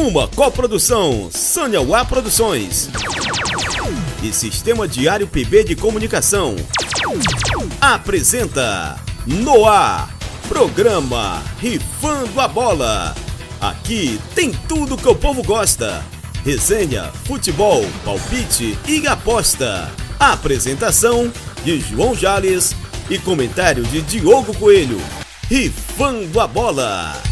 Uma coprodução Sanhauá Produções e Sistema Diário PB de Comunicação. Apresenta Noar, programa Rifando a Bola. Aqui tem tudo que o povo gosta. Resenha, futebol, palpite e aposta. Apresentação de João Jales e comentário de Diogo Coelho. Rifando a Bola.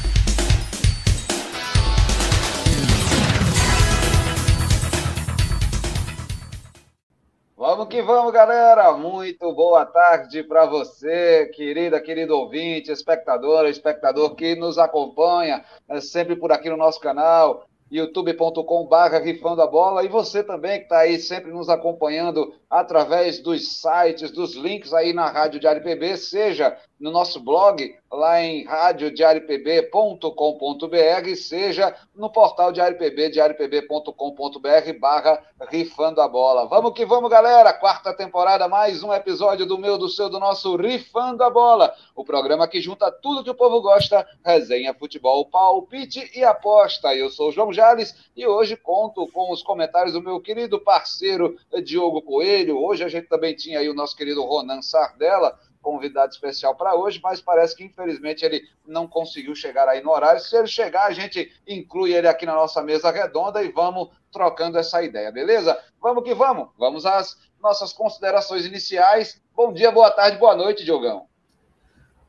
Vamos que vamos, galera! Muito boa tarde para você, querida, querido ouvinte, espectadora, espectador que nos acompanha é sempre por aqui no nosso canal youtube.com/barra rifando a bola e você também que está aí sempre nos acompanhando através dos sites, dos links aí na Rádio Diário PB, seja no nosso blog lá em radiodiariopb.com.br, seja no portal Diário PB, diariopb.com.br barra rifando a bola. Vamos que vamos, galera! Quarta temporada, mais um episódio do meu, do seu, do nosso Rifando a Bola, o programa que junta tudo que o povo gosta, resenha, futebol, palpite e aposta. Eu sou o João Jales e hoje conto com os comentários do meu querido parceiro Diogo Coelho. Hoje a gente também tinha aí o nosso querido Ronan Sardella, convidado especial para hoje, mas parece que infelizmente ele não conseguiu chegar aí no horário. Se ele chegar, a gente inclui ele aqui na nossa mesa redonda e vamos trocando essa ideia, beleza? Vamos que vamos. Vamos às nossas considerações iniciais. Bom dia, boa tarde, boa noite, Diogão.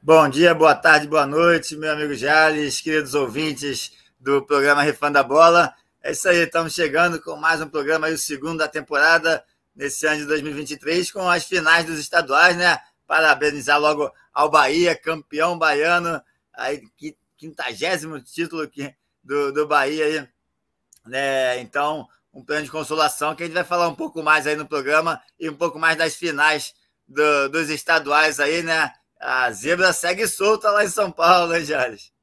Bom dia, boa tarde, boa noite, meu amigo Jales, queridos ouvintes do programa Refando a Bola. É isso aí, estamos chegando com mais um programa, aí, o segundo da temporada, nesse ano de 2023, com as finais dos estaduais, né? Parabenizar logo ao Bahia, campeão baiano, aí, quintagésimo título do, do Bahia aí. Né? Então, um plano de consolação que a gente vai falar um pouco mais aí no programa e um pouco mais das finais do, dos estaduais aí, né? A zebra segue solta lá em São Paulo, né, Jales?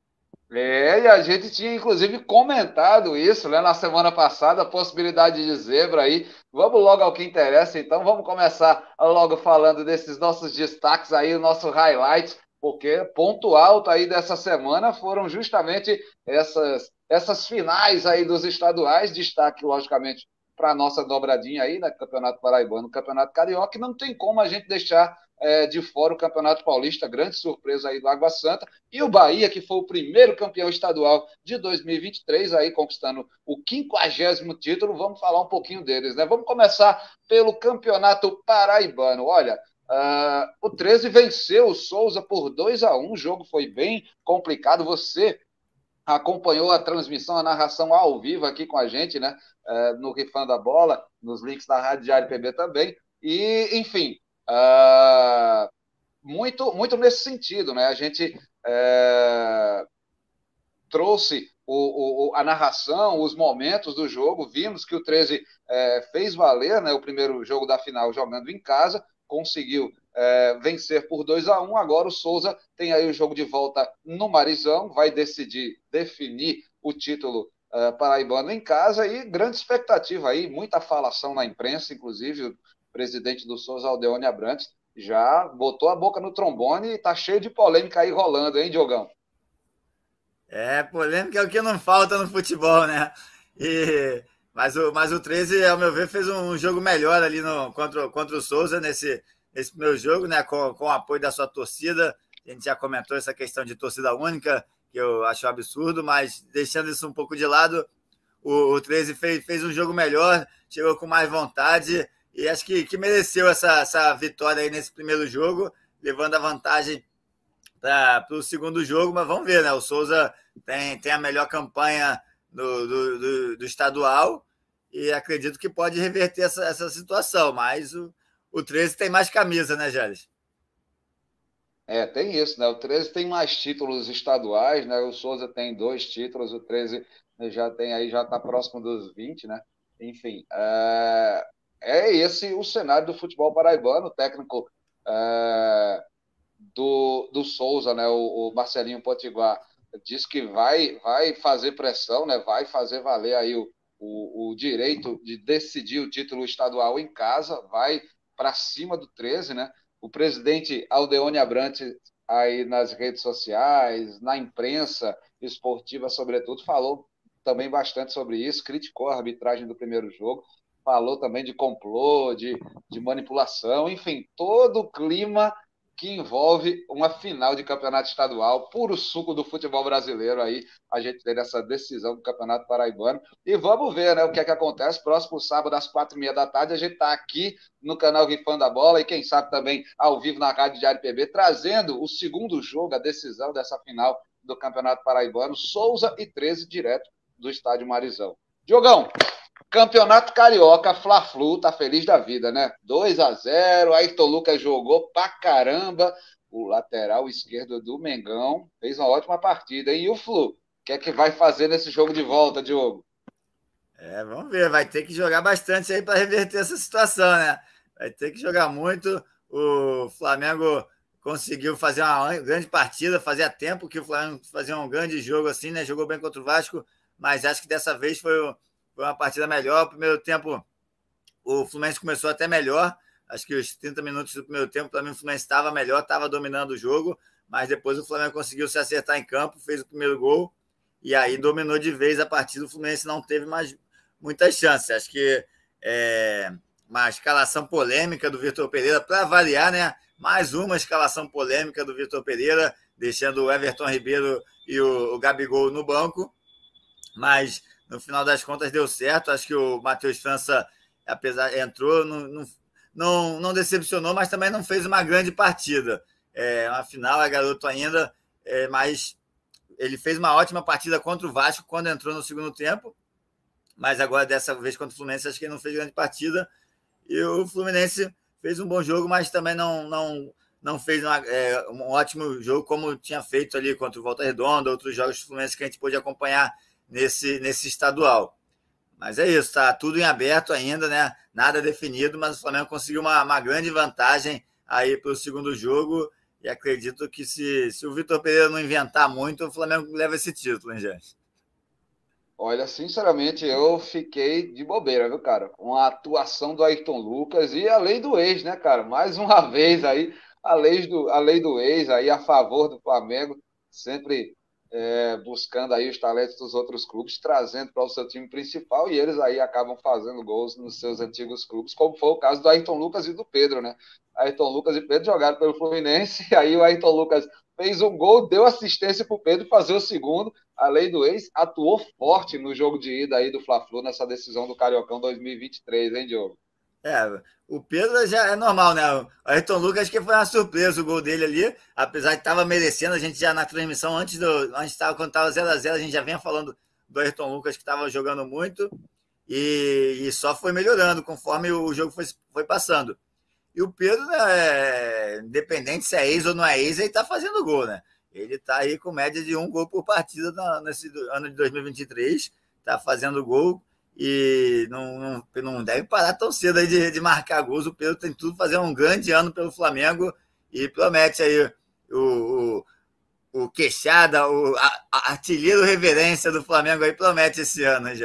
É, e a gente tinha inclusive comentado isso né, na semana passada, a possibilidade de zebra aí. Vamos logo ao que interessa, então vamos começar logo falando desses nossos destaques aí, o nosso highlight, porque ponto alto aí dessa semana foram justamente essas, essas finais aí dos estaduais, destaque, logicamente, para a nossa dobradinha aí, né, Campeonato Paraibano, Campeonato Carioca, não tem como a gente deixar é, de fora o Campeonato Paulista, grande surpresa aí do Água Santa, e o Bahia, que foi o primeiro campeão estadual de 2023, aí conquistando o quinquagésimo título, vamos falar um pouquinho deles, né? Vamos começar pelo Campeonato Paraibano. Olha, uh, o 13 venceu o Souza por 2 a 1 o jogo foi bem complicado, você acompanhou a transmissão, a narração ao vivo aqui com a gente, né? É, no Rifando a Bola, nos links da Rádio Diário PB também. E, enfim, uh, muito, muito nesse sentido, né? A gente é, trouxe o, o, a narração, os momentos do jogo, vimos que o 13 é, fez valer né, o primeiro jogo da final jogando em casa, conseguiu é, vencer por 2 a 1 um. Agora o Souza tem aí o jogo de volta no Marizão, vai decidir, definir o título é, paraibano em casa e grande expectativa aí, muita falação na imprensa, inclusive presidente do Souza, Aldeone Abrantes, já botou a boca no trombone e tá cheio de polêmica aí rolando, hein, Diogão? É, polêmica é o que não falta no futebol, né? E, mas, o, mas o 13, ao meu ver, fez um jogo melhor ali no, contra, contra o Souza nesse, esse primeiro jogo, né, com, com o apoio da sua torcida. A gente já comentou essa questão de torcida única, que eu acho absurdo, mas deixando isso um pouco de lado, o, o 13 fez, fez um jogo melhor, chegou com mais vontade e acho que, que mereceu essa, essa vitória aí nesse primeiro jogo, levando a vantagem para o segundo jogo. Mas vamos ver, né? O Souza tem, tem a melhor campanha do, do, do, do estadual e acredito que pode reverter essa, essa situação, mas o o 13 tem mais camisa, né, Gélis? É, tem isso, né? O 13 tem mais títulos estaduais, né? O Souza tem dois títulos, o 13 já tem aí, já está próximo dos 20, né? Enfim, é, é esse o cenário do futebol paraibano, o técnico é, do, do Souza, né? O, o Marcelinho Potiguar diz que vai, vai fazer pressão, né? Vai fazer valer aí o, o, o direito de decidir o título estadual em casa, vai para cima do 13, né? O presidente Aldeone Abrante, aí nas redes sociais, na imprensa esportiva, sobretudo, falou também bastante sobre isso, criticou a arbitragem do primeiro jogo, falou também de complô, de, de manipulação, enfim, todo o clima que envolve uma final de campeonato estadual, puro suco do futebol brasileiro aí, a gente tem essa decisão do Campeonato Paraibano. E vamos ver né, o que é que acontece. Próximo sábado, às quatro e meia da tarde, a gente está aqui no canal Rifando da Bola e quem sabe também ao vivo na Rádio Diário PB, trazendo o segundo jogo, a decisão dessa final do Campeonato Paraibano, Souza e 13, direto do Estádio Marizão. Diogão, Campeonato Carioca, Fla-Flu, tá feliz da vida, né? 2 a 0 Ayrton Lucas jogou pra caramba. O lateral esquerdo do Mengão fez uma ótima partida. E o Flu, o que é que vai fazer nesse jogo de volta, Diogo? É, vamos ver, vai ter que jogar bastante aí para reverter essa situação, né? Vai ter que jogar muito. O Flamengo conseguiu fazer uma grande partida, fazia tempo que o Flamengo fazia um grande jogo assim, né? Jogou bem contra o Vasco, mas acho que dessa vez foi o foi uma partida melhor. O primeiro tempo, o Fluminense começou até melhor. Acho que os 30 minutos do primeiro tempo, para mim, o Fluminense estava melhor, estava dominando o jogo, mas depois o Flamengo conseguiu se acertar em campo, fez o primeiro gol e aí dominou de vez a partida. O Fluminense não teve mais muitas chances. Acho que é uma escalação polêmica do Vitor Pereira, para variar, né? Mais uma escalação polêmica do Vitor Pereira, deixando o Everton Ribeiro e o, o Gabigol no banco. Mas no final das contas deu certo. Acho que o Matheus França, apesar entrou, não, não, não, decepcionou, mas também não fez uma grande partida. É, uma final, é garoto ainda, é, mas ele fez uma ótima partida contra o Vasco quando entrou no segundo tempo. Mas agora, dessa vez contra o Fluminense, acho que ele não fez grande partida. E o Fluminense fez um bom jogo, mas também não, não, não fez uma, é, um ótimo jogo como tinha feito ali contra o Volta Redonda, outros jogos do Fluminense que a gente pôde acompanhar nesse, nesse estadual. Mas é isso, tá tudo em aberto ainda, né? Nada definido, mas o Flamengo conseguiu uma, uma grande vantagem aí para o segundo jogo. E acredito que se, se o Vitor Pereira não inventar muito, o Flamengo leva esse título, hein, gente? Olha, sinceramente, eu fiquei de bobeira, viu, cara? Com a atuação do Ayrton Lucas e a lei do ex, né, cara? Mais uma vez aí, a lei do, a lei do ex aí a favor do Flamengo, sempre é, buscando aí os talentos dos outros clubes, trazendo para o seu time principal e eles aí acabam fazendo gols nos seus antigos clubes, como foi o caso do Ayrton Lucas e do Pedro, né? Ayrton Lucas e Pedro jogaram pelo Fluminense, e aí o Ayrton Lucas fez um gol, deu assistência para o Pedro fazer o segundo. A lei do ex atuou forte no jogo de ida aí do Fla-Flu nessa decisão do Cariocão 2023, hein, Diogo? É, o Pedro já é normal, né? O Ayrton Lucas que foi uma surpresa o gol dele ali, apesar de estava merecendo, a gente já na transmissão, antes do. Antes tava, quando estava 0x0, a gente já vinha falando do Ayrton Lucas que estava jogando muito e, e, só foi melhorando conforme o jogo foi, foi passando. E o Pedro, né, é, independente se é ex ou não é ex, ele está fazendo gol, né? Ele está aí com média de um gol por partida nesse ano de 2023, está fazendo gol e não, não, não deve parar tão cedo aí de, de marcar gols. O Pedro tem tudo fazer um grande ano pelo Flamengo e promete aí o, o, o queixada, o a, a artilheiro reverência do Flamengo aí promete esse ano, hein?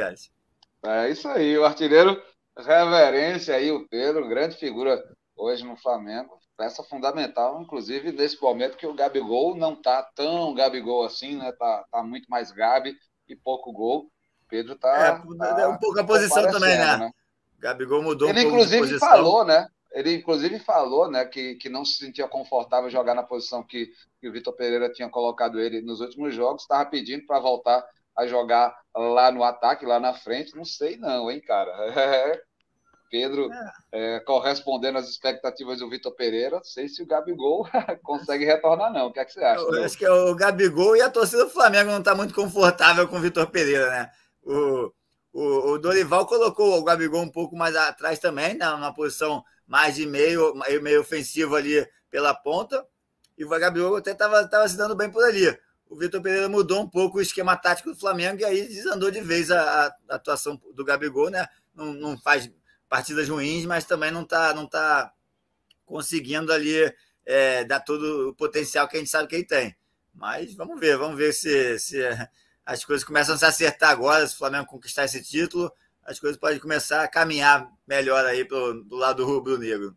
É isso aí, o artilheiro reverência aí, o Pedro, grande figura hoje no Flamengo, peça fundamental, inclusive nesse momento que o Gabigol não tá tão Gabigol assim, né? Tá, tá muito mais Gabi e pouco gol. Pedro tá. É, tá um pouco a posição também, né? né? Gabigol mudou Ele, um pouco inclusive, de posição. falou, né? Ele, inclusive, falou né, que, que não se sentia confortável jogar na posição que, que o Vitor Pereira tinha colocado ele nos últimos jogos, estava pedindo para voltar a jogar lá no ataque, lá na frente. Não sei, não, hein, cara. Pedro é. É, correspondendo às expectativas do Vitor Pereira, não sei se o Gabigol consegue retornar, não. O que, é que você acha? Eu, acho que é o Gabigol e a torcida do Flamengo não está muito confortável com o Vitor Pereira, né? O, o, o, Dorival colocou o Gabigol um pouco mais atrás também, na, numa posição mais de meio, meio ofensivo ali pela ponta. E o Gabigol até estava se dando bem por ali. O Vitor Pereira mudou um pouco o esquema tático do Flamengo e aí desandou de vez a, a atuação do Gabigol, né? Não, não, faz partidas ruins, mas também não está não tá conseguindo ali é, dar todo o potencial que a gente sabe que ele tem. Mas vamos ver, vamos ver se, se as coisas começam a se acertar agora, se o Flamengo conquistar esse título, as coisas podem começar a caminhar melhor aí pro, do lado rubro-negro.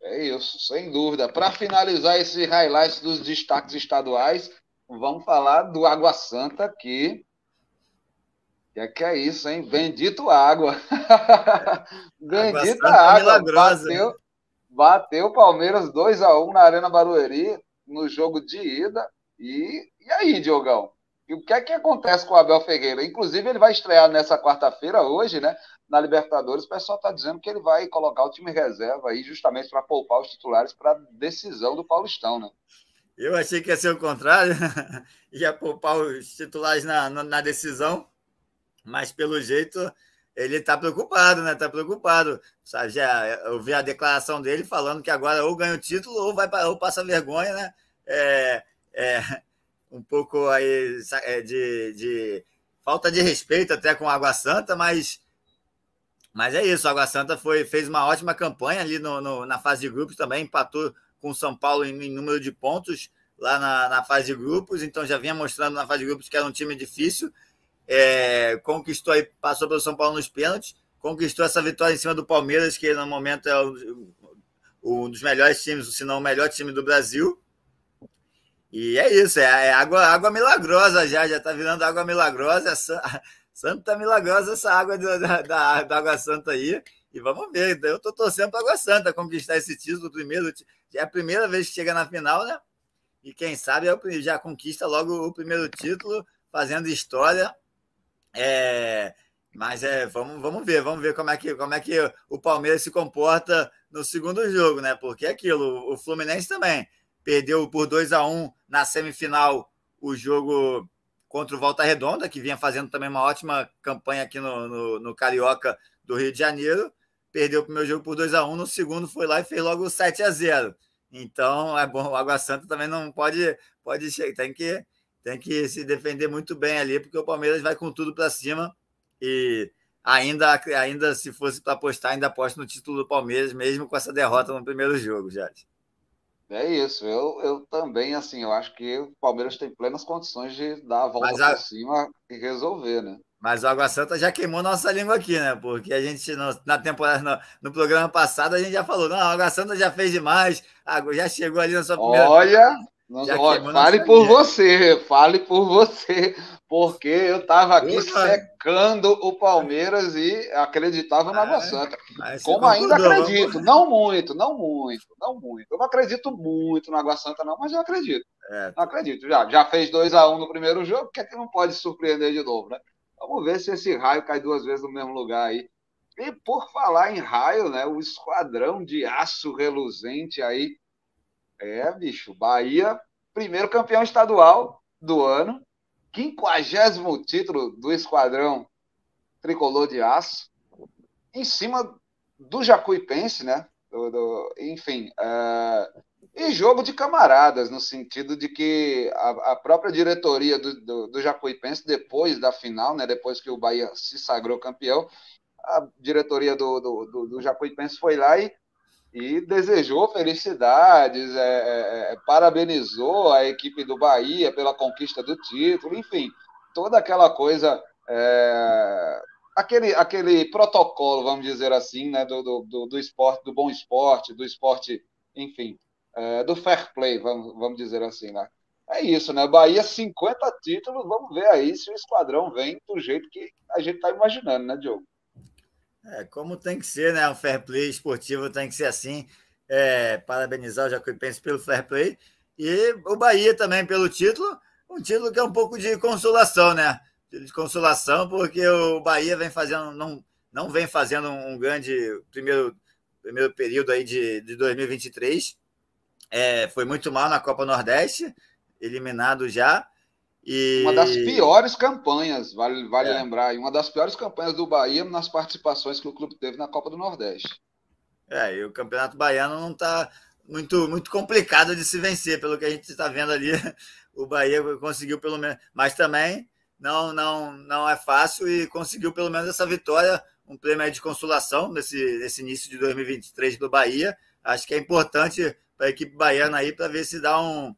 É isso, sem dúvida. Para finalizar esse highlight dos destaques estaduais, vamos falar do Água Santa, que Que é que é isso, hein? Bendito água. Bendita água. água. Bateu, bateu o Palmeiras 2 a 1 na Arena Barueri no jogo de ida. E, e aí, Diogão? E o que é que acontece com o Abel Ferreira? Inclusive, ele vai estrear nessa quarta-feira, hoje, né? Na Libertadores. O pessoal está dizendo que ele vai colocar o time reserva aí, justamente para poupar os titulares para a decisão do Paulistão, né? Eu achei que ia ser o contrário, ia poupar os titulares na, na, na decisão, mas pelo jeito ele está preocupado, né? Está preocupado. Sabe, já, eu vi a declaração dele falando que agora ou ganha o título ou vai ou passa vergonha, né? É, é, um pouco aí é, de, de falta de respeito até com a Água Santa, mas mas é isso. A Água Santa foi, fez uma ótima campanha ali no, no, na fase de grupos também, empatou com o São Paulo em, em número de pontos lá na, na, fase de grupos, então já vinha mostrando na fase de grupos que era um time difícil. É, conquistou aí, passou pelo São Paulo nos pênaltis, conquistou essa vitória em cima do Palmeiras, que no momento é o, um dos melhores times, se não o melhor time do Brasil. E é isso, é, é água, água milagrosa já, já está virando água milagrosa. É Santa milagrosa essa água da, da, da Água Santa aí. E vamos ver. Eu estou torcendo para a Água Santa conquistar esse título primeiro. É a primeira vez que chega na final, né? E quem sabe é já conquista logo o primeiro título, fazendo história. É, mas é, vamos, vamos ver, vamos ver como é, que, como é que o Palmeiras se comporta no segundo jogo, né? Porque é aquilo, o Fluminense também perdeu por 2 a 1 na semifinal o jogo contra o Volta Redonda, que vinha fazendo também uma ótima campanha aqui no, no, no Carioca do Rio de Janeiro. Perdeu o primeiro jogo por 2 a 1 no segundo foi lá e fez logo 7 a 0 Então é bom, o Água Santa também não pode, pode tem que tem que se defender muito bem ali, porque o Palmeiras vai com tudo para cima e ainda, ainda se fosse para apostar, ainda aposto no título do Palmeiras, mesmo com essa derrota no primeiro jogo, Jade. É isso, eu, eu também, assim, eu acho que o Palmeiras tem plenas condições de dar a volta a... por cima e resolver, né? Mas o Água Santa já queimou nossa língua aqui, né? Porque a gente, no, na temporada, no, no, programa passado, a gente já falou, não, a Água Santa já fez demais, já chegou ali na sua primeira... Olha, olha fale por você, fale por você, porque eu estava aqui secando o Palmeiras e acreditava na Água Santa. Como ainda acredito, não muito, não muito, não muito. Eu não acredito muito na Água Santa, não, mas eu acredito. É. Não acredito. Já, já fez 2 a 1 um no primeiro jogo, que é que não pode surpreender de novo, né? Vamos ver se esse raio cai duas vezes no mesmo lugar aí. E por falar em raio, né? O esquadrão de aço reluzente aí. É, bicho, Bahia, primeiro campeão estadual do ano quinquagésimo título do esquadrão tricolor de aço, em cima do Jacuipense, né? Do, do, enfim, uh, e jogo de camaradas, no sentido de que a, a própria diretoria do, do, do, Jacuipense, depois da final, né, depois que o Bahia se sagrou campeão, a diretoria do, do, do, do Jacuipense foi lá e e desejou felicidades, é, é, é, parabenizou a equipe do Bahia pela conquista do título, enfim, toda aquela coisa, é, aquele, aquele protocolo, vamos dizer assim, né, do, do, do esporte, do bom esporte, do esporte, enfim, é, do fair play, vamos, vamos dizer assim, né? É isso, né? Bahia, 50 títulos, vamos ver aí se o esquadrão vem do jeito que a gente está imaginando, né, Diogo? É, como tem que ser, né? O fair play esportivo tem que ser assim. É, parabenizar o Jacuipense pelo fair play e o Bahia também pelo título. Um título que é um pouco de consolação, né? De consolação, porque o Bahia vem fazendo, não, não vem fazendo um grande primeiro, primeiro período aí de, de 2023. É, foi muito mal na Copa Nordeste, eliminado já. E... Uma das piores campanhas, vale, vale é. lembrar, uma das piores campanhas do Bahia nas participações que o clube teve na Copa do Nordeste. É, e o Campeonato Baiano não está muito, muito complicado de se vencer, pelo que a gente está vendo ali. O Bahia conseguiu pelo menos, mas também não, não, não é fácil e conseguiu pelo menos essa vitória, um prêmio de consolação nesse, nesse início de 2023 do Bahia. Acho que é importante para a equipe baiana aí para ver se dá um,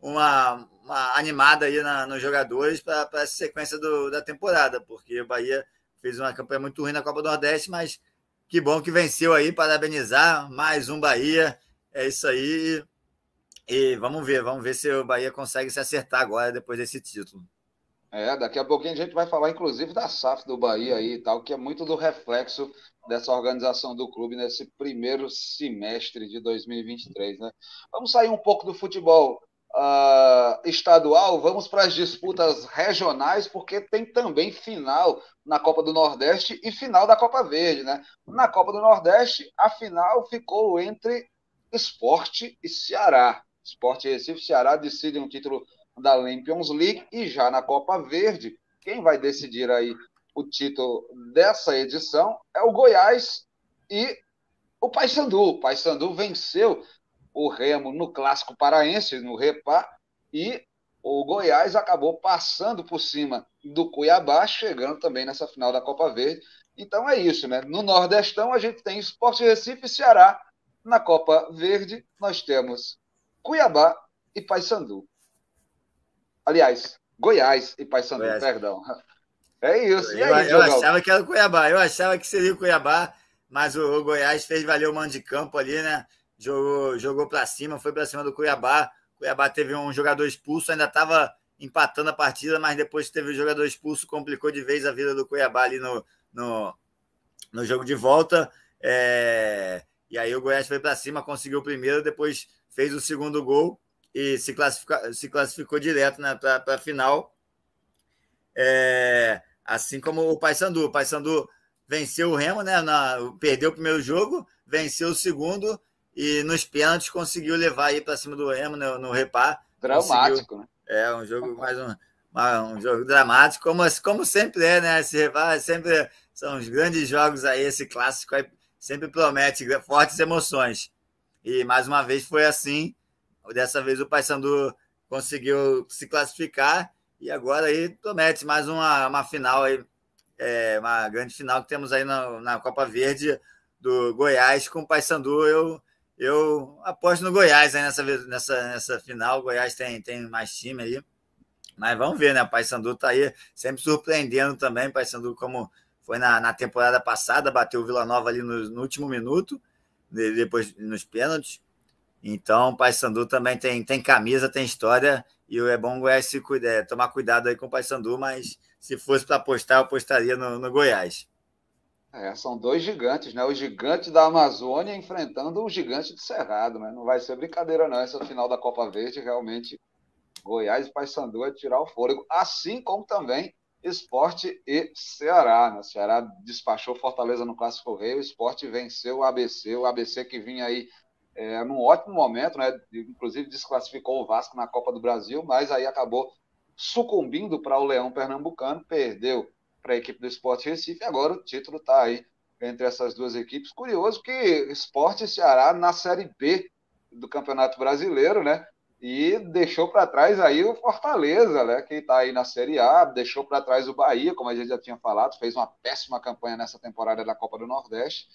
uma, uma animada aí na, nos jogadores para essa sequência do, da temporada, porque o Bahia fez uma campanha muito ruim na Copa do Nordeste, mas que bom que venceu aí, parabenizar, mais um Bahia, é isso aí. E vamos ver, vamos ver se o Bahia consegue se acertar agora depois desse título. É, daqui a pouquinho a gente vai falar, inclusive, da SAF do Bahia aí e tal, que é muito do reflexo dessa organização do clube nesse primeiro semestre de 2023, né? Vamos sair um pouco do futebol uh, estadual, vamos para as disputas regionais, porque tem também final na Copa do Nordeste e final da Copa Verde, né? Na Copa do Nordeste, a final ficou entre Esporte e Ceará. Esporte Recife e Ceará decidem um título da Lampions League e já na Copa Verde, quem vai decidir aí o título dessa edição é o Goiás e o Paysandu. O Paysandu venceu o Remo no Clássico Paraense, no Repá, e o Goiás acabou passando por cima do Cuiabá, chegando também nessa final da Copa Verde. Então é isso, né? No Nordestão a gente tem Esporte Recife e Ceará. Na Copa Verde nós temos Cuiabá e Paysandu. Aliás, Goiás e Paysandu, Goiás. perdão. É isso. E aí, eu, eu achava que era o Cuiabá, eu achava que seria o Cuiabá, mas o, o Goiás fez valer o mando de campo ali, né? Jogou, jogou para cima, foi para cima do Cuiabá. Cuiabá teve um jogador expulso, ainda estava empatando a partida, mas depois teve o jogador expulso, complicou de vez a vida do Cuiabá ali no, no, no jogo de volta. É... E aí o Goiás foi para cima, conseguiu o primeiro, depois fez o segundo gol e se, classifica, se classificou direto né, para a final. É, assim como o Paysandu. O Paysandu venceu o Remo, né, na, perdeu o primeiro jogo, venceu o segundo e nos pênaltis conseguiu levar aí para cima do Remo no, no repá. Dramático, né? É, um jogo mais um, um jogo dramático, como, como sempre é, né? Esse repá sempre são os grandes jogos aí, esse clássico aí sempre promete fortes emoções. E mais uma vez foi assim. Dessa vez o Paysandu conseguiu se classificar e agora aí promete mais uma, uma final aí, é, uma grande final que temos aí na, na Copa Verde do Goiás com o Paysandu. Eu, eu aposto no Goiás aí nessa, nessa, nessa final. O Goiás tem, tem mais time aí. Mas vamos ver, né? O Paysandu tá aí sempre surpreendendo também. O Paysandu, como foi na, na temporada passada, bateu o Vila Nova ali no, no último minuto, depois nos pênaltis. Então, o Paysandu também tem, tem camisa, tem história, e é bom o Goiás se cuidar, é, tomar cuidado aí com o Paysandu, mas se fosse para apostar, eu apostaria no, no Goiás. É, são dois gigantes, né? O gigante da Amazônia enfrentando o gigante do Cerrado, né? Não vai ser brincadeira, não. Essa final da Copa Verde, realmente, Goiás e Paysandu é tirar o fôlego, assim como também Esporte e Ceará. Né? O Ceará despachou Fortaleza no Clássico Rei, o Esporte venceu o ABC, o ABC que vinha aí é, num ótimo momento, né? Inclusive desclassificou o Vasco na Copa do Brasil, mas aí acabou sucumbindo para o Leão Pernambucano, perdeu para a equipe do Esporte Recife, agora o título está aí entre essas duas equipes. Curioso que Esporte Ceará na Série B do Campeonato Brasileiro, né? E deixou para trás aí o Fortaleza, né? Que está aí na Série A, deixou para trás o Bahia, como a gente já tinha falado, fez uma péssima campanha nessa temporada da Copa do Nordeste.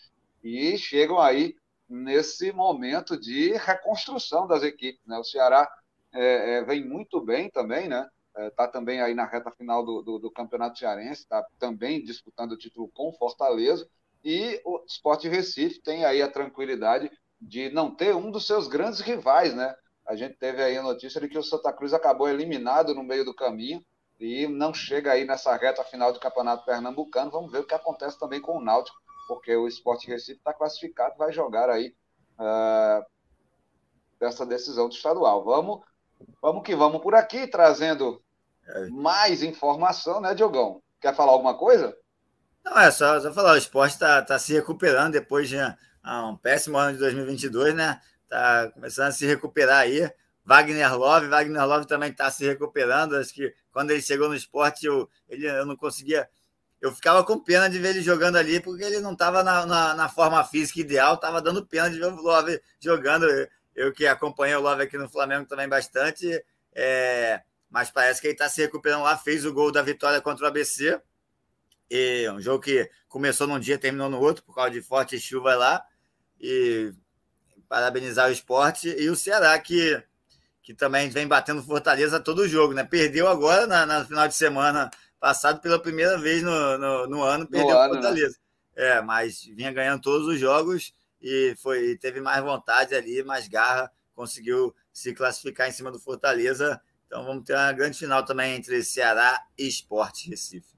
E chegam aí nesse momento de reconstrução das equipes. Né? O Ceará é, é, vem muito bem também, né? Está é, também aí na reta final do, do, do Campeonato Cearense, está também disputando o título com Fortaleza. E o Sport Recife tem aí a tranquilidade de não ter um dos seus grandes rivais, né? A gente teve aí a notícia de que o Santa Cruz acabou eliminado no meio do caminho e não chega aí nessa reta final do Campeonato Pernambucano. Vamos ver o que acontece também com o Náutico, porque o Sport Recife está classificado, vai jogar aí uh, dessa decisão do estadual. Vamos, vamos que vamos por aqui, trazendo é. mais informação, né, Diogão? Quer falar alguma coisa? Não, é só, só falar, o esporte está tá se recuperando depois de ah, um péssimo ano de 2022, né? Está começando a se recuperar aí. Wagner Love, Wagner Love também está se recuperando. Acho que quando ele chegou no esporte, eu, ele, eu não conseguia eu ficava com pena de ver ele jogando ali, porque ele não estava na, na, na, forma física ideal, estava dando pena de ver o Love jogando. Eu que acompanhei o Love aqui no Flamengo também bastante, é, mas parece que ele está se recuperando lá, fez o gol da vitória contra o ABC. E um jogo que começou num dia, terminou no outro, por causa de forte chuva lá. E parabenizar o esporte. E o Ceará, que, que também vem batendo Fortaleza todo jogo, né? Perdeu agora na, na final de semana passado pela primeira vez no, no, no ano, perdeu né? Fortaleza. Né? É, mas vinha ganhando todos os jogos e foi teve mais vontade ali, mais garra, conseguiu se classificar em cima do Fortaleza. Então vamos ter uma grande final também entre Ceará e Esporte Recife.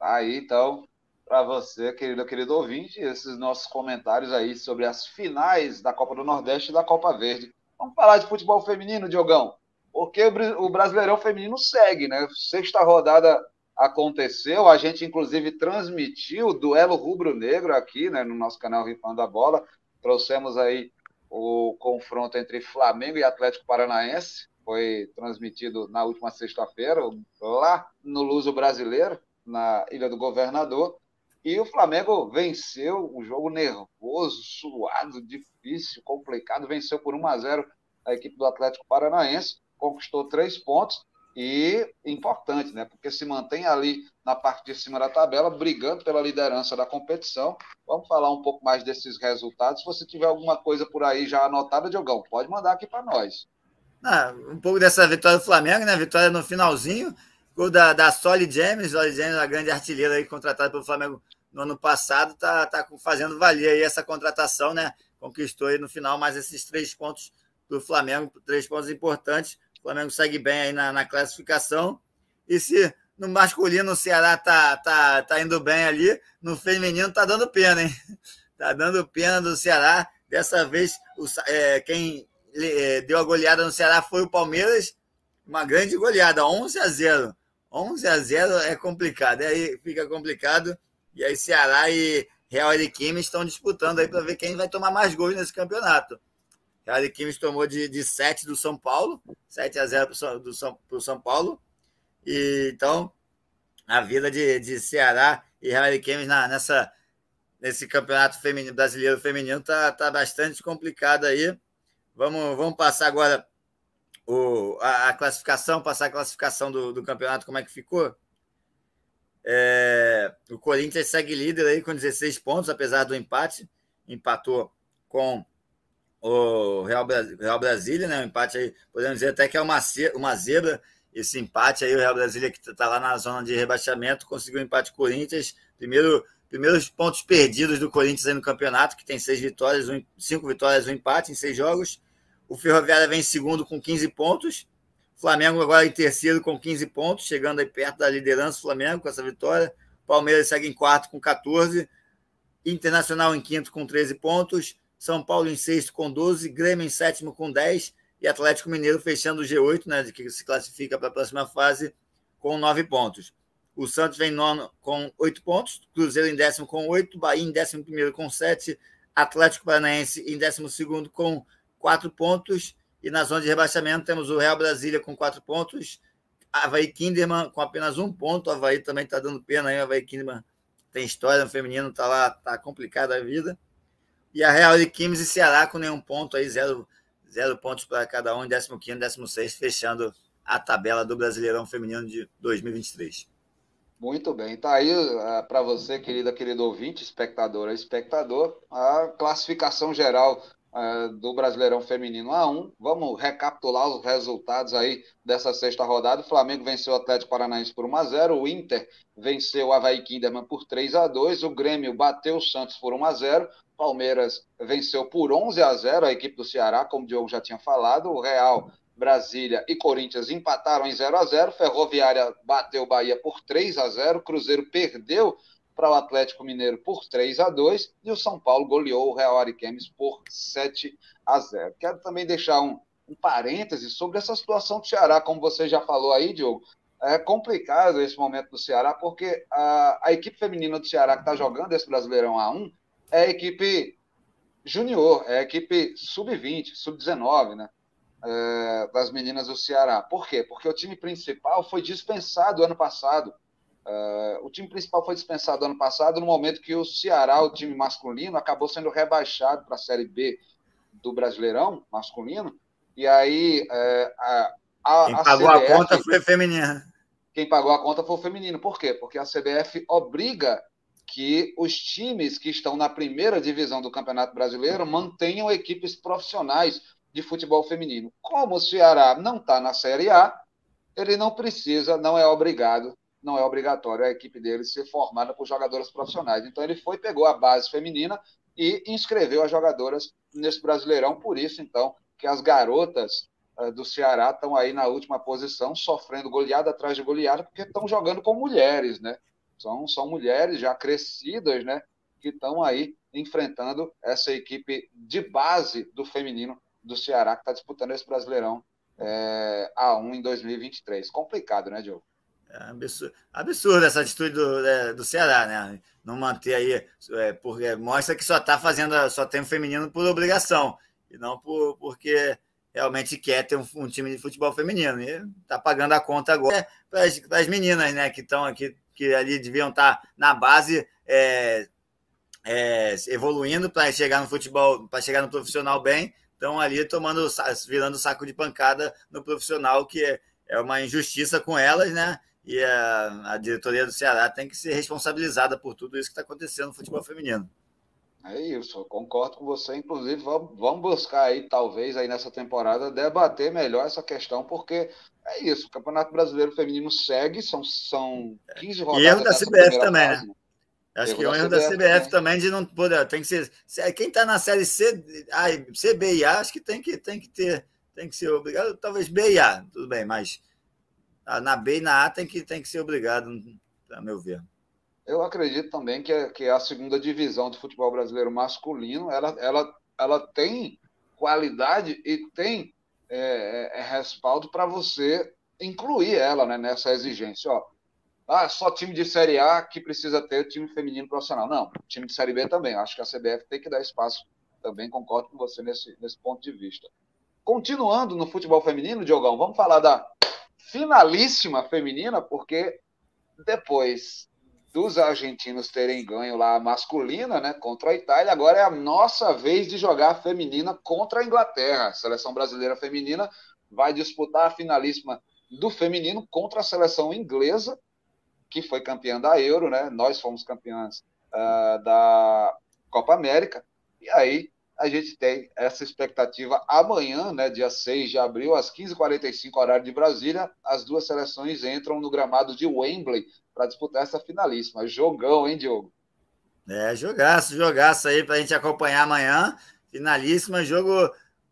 Aí, então, para você, querido, querido ouvinte, esses nossos comentários aí sobre as finais da Copa do Nordeste e da Copa Verde. Vamos falar de futebol feminino, Diogão, porque o Brasileirão Feminino segue, né? Sexta rodada aconteceu, a gente inclusive transmitiu o duelo rubro-negro aqui, né, no nosso canal Rifando a Bola. Trouxemos aí o confronto entre Flamengo e Atlético Paranaense, foi transmitido na última sexta-feira, lá no Luso Brasileiro, na Ilha do Governador. E o Flamengo venceu um jogo nervoso, suado, difícil, complicado. Venceu por 1 a 0 a equipe do Atlético Paranaense, conquistou três pontos e importante, né? Porque se mantém ali na parte de cima da tabela, brigando pela liderança da competição. Vamos falar um pouco mais desses resultados. Se você tiver alguma coisa por aí já anotada, Diogão, pode mandar aqui para nós. Ah, um pouco dessa vitória do Flamengo, né? Vitória no finalzinho. Gol da, da Solly James, Solly James, a grande artilheira aí contratada pelo Flamengo no ano passado, tá, tá fazendo valer aí essa contratação, né? Conquistou aí no final mais esses três pontos do Flamengo, três pontos importantes. O Flamengo segue bem aí na, na classificação. E se no masculino o Ceará tá, tá, tá indo bem ali, no feminino tá dando pena, hein? Tá dando pena do Ceará. Dessa vez, o, é, quem é, deu a goleada no Ceará foi o Palmeiras. Uma grande goleada, 11 a 0. 11 a 0 é complicado, aí fica complicado. E aí Ceará e Real Ariquime estão disputando aí para ver quem vai tomar mais gols nesse campeonato. Ariquime tomou de, de 7 do São Paulo, 7 a 0 para o São, São Paulo. E, então, a vida de, de Ceará e Real Ariquime nessa, nesse campeonato feminino, brasileiro feminino tá, tá bastante complicado aí. Vamos, vamos passar agora o, a, a, classificação, passar a classificação do, do campeonato, como é que ficou? É, o Corinthians segue líder aí com 16 pontos, apesar do empate. Empatou com o Real, Real Brasília, né? Um empate aí, podemos dizer até que é uma, uma zebra esse empate aí. O Real Brasília, que está lá na zona de rebaixamento, conseguiu um empate o Corinthians. Primeiro, primeiros pontos perdidos do Corinthians aí no campeonato, que tem seis vitórias, um, cinco vitórias, um empate em seis jogos. O Ferroviária vem em segundo com 15 pontos. Flamengo agora em terceiro com 15 pontos, chegando aí perto da liderança do Flamengo com essa vitória. Palmeiras segue em quarto com 14. Internacional em quinto com 13 pontos. São Paulo em sexto com 12. Grêmio em sétimo com 10. E Atlético Mineiro fechando o G8, né, que se classifica para a próxima fase, com 9 pontos. O Santos vem nono com 8 pontos. Cruzeiro em décimo com 8. Bahia em décimo primeiro com 7. Atlético Paranaense em décimo segundo com quatro pontos. E na zona de rebaixamento temos o Real Brasília com quatro pontos. Havaí Kinderman com apenas um ponto. Havaí também está dando pena aí. Havaí Kinderman tem história no feminino, está lá, está complicada a vida. E a Real de Quimes e Ceará com nenhum ponto aí, zero, zero pontos para cada um, em 15 e 16, fechando a tabela do Brasileirão Feminino de 2023. Muito bem, tá aí uh, para você, querida, querido ouvinte, espectadora, espectador, a classificação geral uh, do Brasileirão Feminino A1. Vamos recapitular os resultados aí dessa sexta rodada. O Flamengo venceu o Atlético Paranaense por 1 a 0 o Inter venceu o Havaí Kinderman por 3 a 2 o Grêmio bateu o Santos por 1 a 0 Palmeiras venceu por 11 a 0 a equipe do Ceará, como o Diogo já tinha falado. O Real Brasília e Corinthians empataram em 0 a 0 Ferroviária bateu Bahia por 3 a 0 Cruzeiro perdeu para o Atlético Mineiro por 3 a 2 e o São Paulo goleou o Real Ariquemes por 7 a 0. Quero também deixar um, um parêntese sobre essa situação do Ceará, como você já falou aí, Diogo. É complicado esse momento do Ceará, porque a, a equipe feminina do Ceará que está jogando esse Brasileirão A1 é a equipe junior, é a equipe sub-20, sub-19, né? É, das meninas do Ceará. Por quê? Porque o time principal foi dispensado ano passado. Uh, o time principal foi dispensado ano passado, no momento que o Ceará, o time masculino, acabou sendo rebaixado para a Série B do Brasileirão masculino. E aí uh, a, a, quem pagou a, CBF, a conta foi feminina. Quem pagou a conta foi o feminino. Por quê? Porque a CBF obriga que os times que estão na primeira divisão do Campeonato Brasileiro mantenham equipes profissionais de futebol feminino. Como o Ceará não está na Série A, ele não precisa, não é obrigado não é obrigatório a equipe dele ser formada por jogadoras profissionais. Então ele foi, pegou a base feminina e inscreveu as jogadoras nesse Brasileirão. Por isso, então, que as garotas uh, do Ceará estão aí na última posição, sofrendo goleada atrás de goleada, porque estão jogando com mulheres, né? São, são mulheres já crescidas, né? Que estão aí enfrentando essa equipe de base do feminino do Ceará, que está disputando esse Brasileirão é, A1 em 2023. Complicado, né, Diogo? É absurdo, absurdo essa atitude do, é, do Ceará, né? Não manter aí, é, porque mostra que só está fazendo, só tem o feminino por obrigação, e não por, porque realmente quer ter um, um time de futebol feminino. E está pagando a conta agora para as meninas, né? Que estão aqui, que ali deviam estar tá na base é, é, evoluindo para chegar no futebol, para chegar no profissional bem, estão ali tomando, virando saco de pancada no profissional, que é, é uma injustiça com elas, né? E a, a diretoria do Ceará tem que ser responsabilizada por tudo isso que está acontecendo no futebol feminino. É isso, eu concordo com você. Inclusive, vamos, vamos buscar aí, talvez, aí nessa temporada, debater melhor essa questão, porque é isso, o Campeonato Brasileiro Feminino segue, são, são 15 rodadas. E erro da CBF também, fase, né? Acho que é um erro da CBF, também. também de não poder. Tem que ser. Quem está na série C, A, C, B e A, acho que tem que, tem que ter. Tem que ser obrigado. Talvez B e A, tudo bem, mas na B e na A tem que, tem que ser obrigado, a meu ver. Eu acredito também que, que a segunda divisão do futebol brasileiro masculino ela, ela, ela tem qualidade e tem é, é, é respaldo para você incluir ela né, nessa exigência. Ó, ah, só time de Série A que precisa ter time feminino profissional. Não, time de Série B também. Acho que a CBF tem que dar espaço também, concordo com você nesse, nesse ponto de vista. Continuando no futebol feminino, Diogão, vamos falar da finalíssima feminina, porque depois dos argentinos terem ganho lá a masculina, né, contra a Itália, agora é a nossa vez de jogar a feminina contra a Inglaterra. A seleção brasileira feminina vai disputar a finalíssima do feminino contra a seleção inglesa que foi campeã da Euro, né? Nós fomos campeãs uh, da Copa América. E aí a gente tem essa expectativa amanhã, né, dia 6 de abril, às 15h45, horário de Brasília, as duas seleções entram no gramado de Wembley para disputar essa finalíssima. Jogão, hein, Diogo? É, jogaço, jogaço aí para a gente acompanhar amanhã. Finalíssima, jogo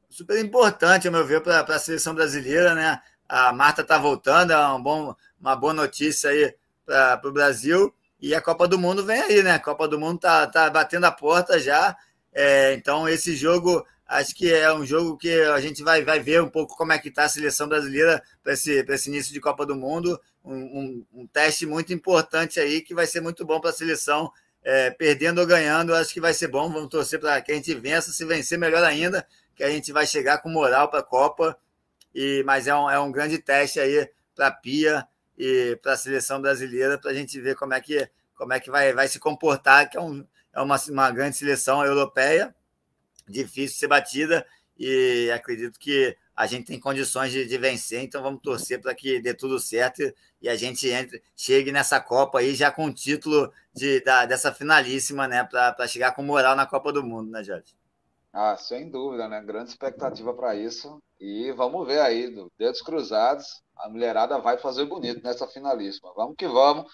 super importante, ao meu ver, para a seleção brasileira, né? A Marta está voltando, é um bom, uma boa notícia aí para o Brasil. E a Copa do Mundo vem aí, né? A Copa do Mundo tá, tá batendo a porta já. É, então, esse jogo, acho que é um jogo que a gente vai, vai ver um pouco como é que está a seleção brasileira para esse, esse início de Copa do Mundo. Um, um, um, teste muito importante aí que vai ser muito bom para a seleção. É, perdendo ou ganhando, acho que vai ser bom. Vamos torcer para que a gente vença. Se vencer, melhor ainda, que a gente vai chegar com moral para a Copa. E, mas é um, é um grande teste aí para a Pia e para a seleção brasileira para a gente ver como é que, como é que vai, vai se comportar, que é, um, é uma, uma grande seleção europeia, difícil de ser batida, e acredito que a gente tem condições de, de vencer, então vamos torcer para que dê tudo certo e a gente entre, chegue nessa Copa aí já com o título de, da, dessa finalíssima, né? Para chegar com moral na Copa do Mundo, né, Jorge? Ah, sem dúvida, né? Grande expectativa para isso. E vamos ver aí, do dedos cruzados, a mulherada vai fazer bonito nessa finalíssima. Vamos que vamos.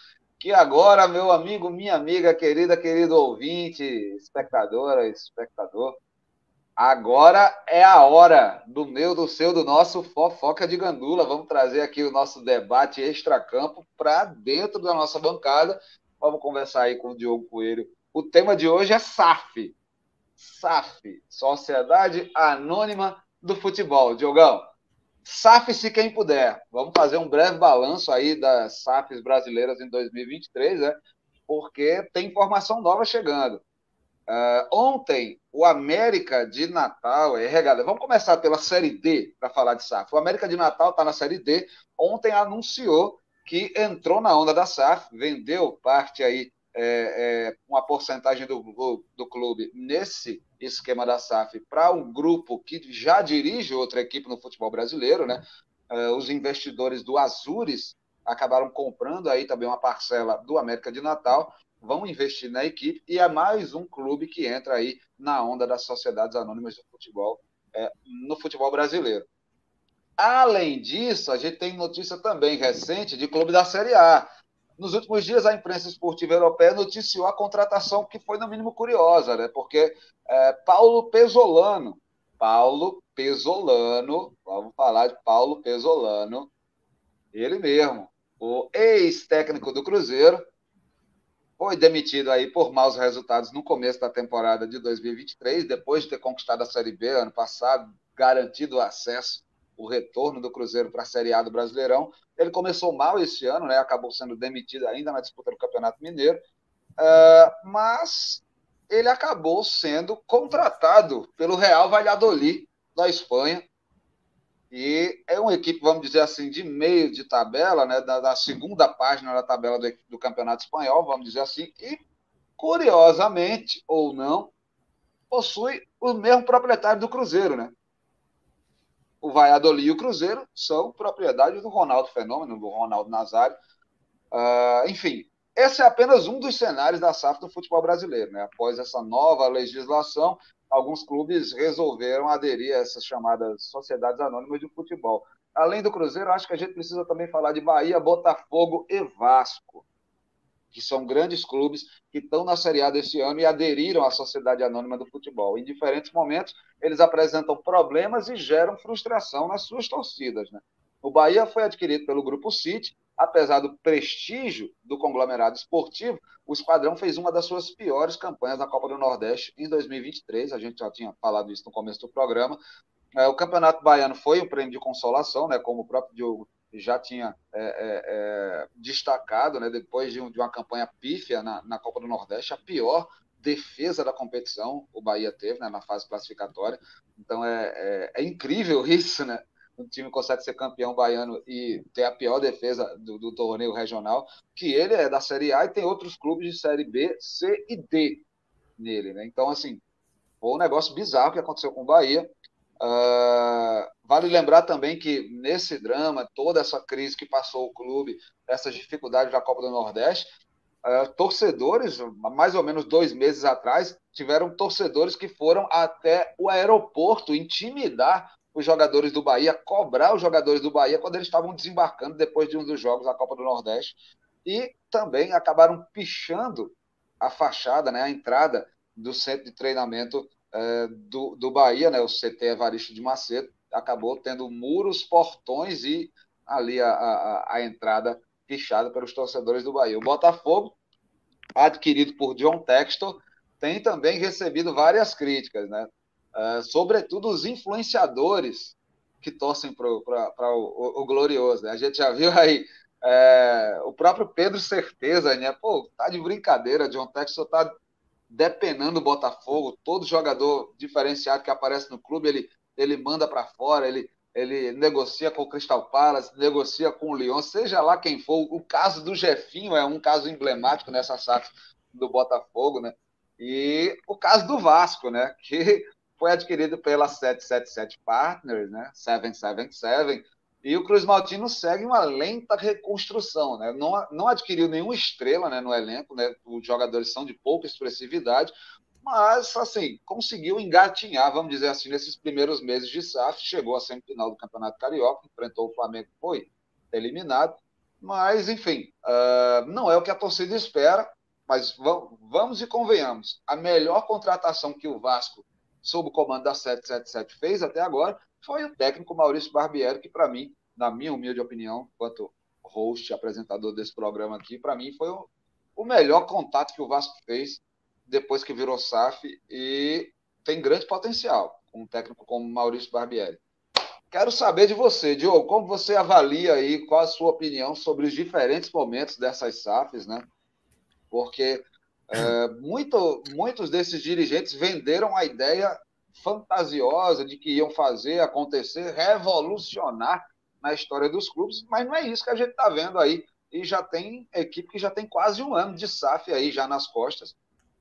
Que agora, meu amigo, minha amiga querida, querido ouvinte, espectadora, espectador, agora é a hora do meu, do seu, do nosso fofoca de gandula. Vamos trazer aqui o nosso debate extracampo para dentro da nossa bancada. Vamos conversar aí com o Diogo Coelho. O tema de hoje é SAF. SAF, Sociedade Anônima do futebol. Diogão, SAF-se quem puder. Vamos fazer um breve balanço aí das SAFs brasileiras em 2023, né? porque tem informação nova chegando. Uh, ontem, o América de Natal, é regada. Vamos começar pela Série D para falar de SAF. O América de Natal está na Série D. Ontem anunciou que entrou na onda da SAF, vendeu parte aí é, é, uma porcentagem do, do clube nesse esquema da SAF para um grupo que já dirige outra equipe no futebol brasileiro, né? É, os investidores do Azures acabaram comprando aí também uma parcela do América de Natal, vão investir na equipe e é mais um clube que entra aí na onda das sociedades anônimas do futebol é, no futebol brasileiro. Além disso, a gente tem notícia também recente de clube da Série A. Nos últimos dias, a imprensa esportiva europeia noticiou a contratação que foi, no mínimo, curiosa, né? porque é, Paulo Pesolano, Paulo Pesolano, vamos falar de Paulo Pesolano, ele mesmo, o ex-técnico do Cruzeiro, foi demitido aí por maus resultados no começo da temporada de 2023, depois de ter conquistado a Série B ano passado, garantido o acesso, o retorno do Cruzeiro para a Série A do Brasileirão. Ele começou mal esse ano, né? acabou sendo demitido ainda na disputa do Campeonato Mineiro, uh, mas ele acabou sendo contratado pelo Real Valladolid da Espanha. E é uma equipe, vamos dizer assim, de meio de tabela, né, da, da segunda página da tabela do, do, Campeonato Espanhol, vamos dizer assim, e, curiosamente ou não, possui o mesmo proprietário do Cruzeiro, né? O Valladolid e o Cruzeiro são propriedade do Ronaldo Fenômeno, do Ronaldo Nazário. Uh, enfim, esse é apenas um dos cenários da SAF do futebol brasileiro. Né? Após essa nova legislação, alguns clubes resolveram aderir a essas chamadas sociedades anônimas de futebol. Além do Cruzeiro, acho que a gente precisa também falar de Bahia, Botafogo e Vasco, que são grandes clubes que estão na Série A desse ano e aderiram à Sociedade Anônima do Futebol. Em diferentes momentos, eles apresentam problemas e geram frustração nas suas torcidas. Né? O Bahia foi adquirido pelo Grupo City apesar do prestígio do conglomerado esportivo, o Esquadrão fez uma das suas piores campanhas na Copa do Nordeste em 2023. A gente já tinha falado isso no começo do programa. É, o Campeonato Baiano foi um prêmio de consolação, né, como o próprio Diogo já tinha é, é, é destacado, né, depois de, um, de, uma campanha pífia na, na, Copa do Nordeste, a pior defesa da competição o Bahia teve né, na fase classificatória. Então é, é, é incrível isso, né? um time consegue ser campeão baiano e ter a pior defesa do, do, torneio regional, que ele é da Série A e tem outros clubes de Série B, C e D nele, né? Então, assim, foi um negócio bizarro que aconteceu com o Bahia. Uh, vale lembrar também que nesse drama, toda essa crise que passou o clube, essas dificuldades da Copa do Nordeste, uh, torcedores, mais ou menos dois meses atrás, tiveram torcedores que foram até o aeroporto intimidar os jogadores do Bahia, cobrar os jogadores do Bahia quando eles estavam desembarcando depois de um dos jogos da Copa do Nordeste. E também acabaram pichando a fachada, né, a entrada do centro de treinamento é, do, do Bahia, né, o CT Evaristo de Macedo, acabou tendo muros, portões e ali a, a, a entrada pichada pelos torcedores do Bahia. O Botafogo, adquirido por John Textor, tem também recebido várias críticas, né? uh, sobretudo os influenciadores que torcem para o, o, glorioso. Né? A gente já viu aí é, o próprio Pedro Certeza, né? Pô, tá de brincadeira, John Texas tá depenando o Botafogo, todo jogador diferenciado que aparece no clube, ele, ele manda para fora, ele, ele negocia com o Crystal Palace, negocia com o Lyon, seja lá quem for. O caso do Jefinho é um caso emblemático nessa SAF do Botafogo, né? E o caso do Vasco, né? Que foi adquirido pela 777 Partners, né? 777, e o Cruz Maltino segue uma lenta reconstrução, né? Não, não adquiriu nenhuma estrela né, no elenco, né? Os jogadores são de pouca expressividade, mas assim, conseguiu engatinhar, vamos dizer assim, nesses primeiros meses de SAF, chegou à semifinal do Campeonato Carioca, enfrentou o Flamengo, foi eliminado, mas enfim, uh, não é o que a torcida espera, mas vamos e convenhamos, a melhor contratação que o Vasco sob o comando da 777 fez até agora, foi o técnico Maurício Barbieri, que para mim, na minha humilde opinião, quanto host, apresentador desse programa aqui, para mim foi o, o melhor contato que o Vasco fez depois que virou SAF e tem grande potencial com um técnico como Maurício Barbieri. Quero saber de você, Diogo, como você avalia aí, qual a sua opinião sobre os diferentes momentos dessas SAFs, né? Porque é, muito, muitos desses dirigentes venderam a ideia fantasiosa de que iam fazer acontecer, revolucionar na história dos clubes, mas não é isso que a gente está vendo aí. E já tem equipe que já tem quase um ano de SAF aí já nas costas,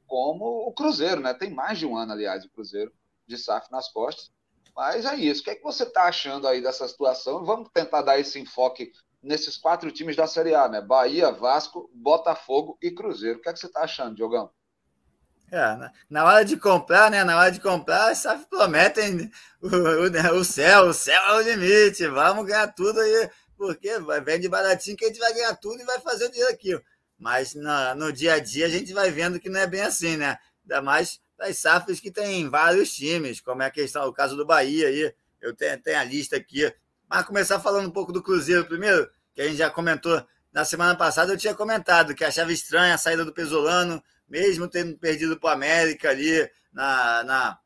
como o Cruzeiro, né? Tem mais de um ano, aliás, o Cruzeiro de SAF nas costas. Mas é isso. O que, é que você está achando aí dessa situação? Vamos tentar dar esse enfoque nesses quatro times da Série A, né? Bahia, Vasco, Botafogo e Cruzeiro. O que, é que você está achando, Diogão? É, na, hora de comprar, né? Na hora de comprar, sabe, prometem o, o, o, céu, o céu é o limite, vamos ganhar tudo aí, porque vende baratinho que a gente vai ganhar tudo e vai fazer dinheiro aqui. Mas no, no dia a dia a gente vai vendo que não é bem assim, né? Ainda mais das SAFs que tem vários times, como é a questão, o caso do Bahia aí, eu tenho, tenho a lista aqui. Mas começar falando um pouco do Cruzeiro primeiro, que a gente já comentou na semana passada, eu tinha comentado que achava estranha a saída do Pesolano, mesmo tendo perdido para o América ali na, na,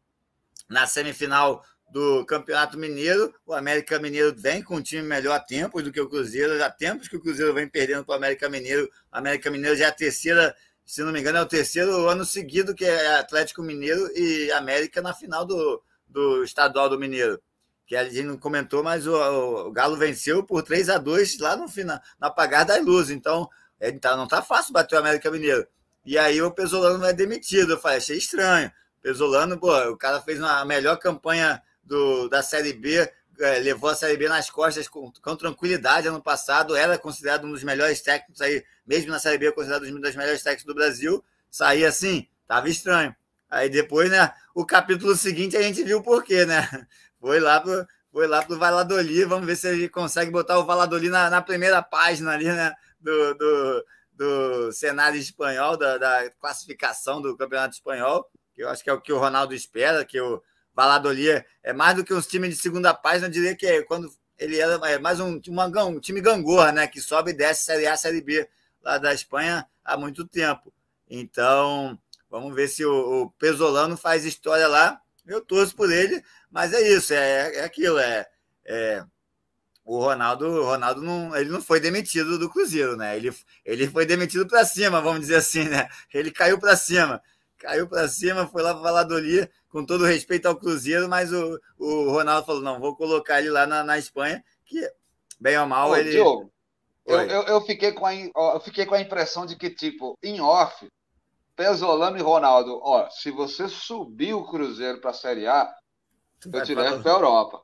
na semifinal do Campeonato Mineiro. O América Mineiro vem com um time melhor há tempos do que o Cruzeiro. Há tempos que o Cruzeiro vem perdendo para o América Mineiro. O América Mineiro já é a terceira, se não me engano, é o terceiro ano seguido que é Atlético Mineiro e América na final do, do estadual do Mineiro. Que a gente não comentou, mas o, o Galo venceu por 3 a 2 lá no final, na apagar da luz. Então, é, tá, não tá fácil bater o América Mineiro. E aí o Pesolano é demitido. Eu falei, achei estranho. Pesolano, pô, o cara fez uma melhor campanha do, da Série B, é, levou a Série B nas costas com, com, tranquilidade ano passado, era considerado um dos melhores técnicos aí, mesmo na Série B, considerado um dos melhores técnicos do Brasil. Saía assim, tava estranho. Aí depois, né, o capítulo seguinte a gente viu o porquê, né? Foi lá pro, foi lá pro Valladolid, vamos ver se ele consegue botar o Valladolid na, na primeira página ali, né, do, do do cenário espanhol, da, da, classificação do Campeonato Espanhol, que eu acho que é o que o Ronaldo espera, que o Valladolid é mais do que uns times de segunda página, eu diria que é quando ele era é mais um, uma, um time gangorra, né, que sobe e desce Série A, Série B lá da Espanha há muito tempo. Então, vamos ver se o, o Pesolano faz história lá. Eu torço por ele, mas é isso, é, é aquilo, é, é o Ronaldo, o Ronaldo não, ele não foi demitido do Cruzeiro, né? Ele, ele foi demitido para cima, vamos dizer assim, né? Ele caiu para cima, caiu para cima, foi lá para Valladolid, com todo respeito ao Cruzeiro, mas o, o Ronaldo falou: não, vou colocar ele lá na, na Espanha, que bem ou mal Ô, ele. Diogo, eu, eu, eu, fiquei com a, eu fiquei com a impressão de que, tipo, em off, Pesolano e Ronaldo, ó, se você subir o Cruzeiro para a Série A, eu te levo para a Europa.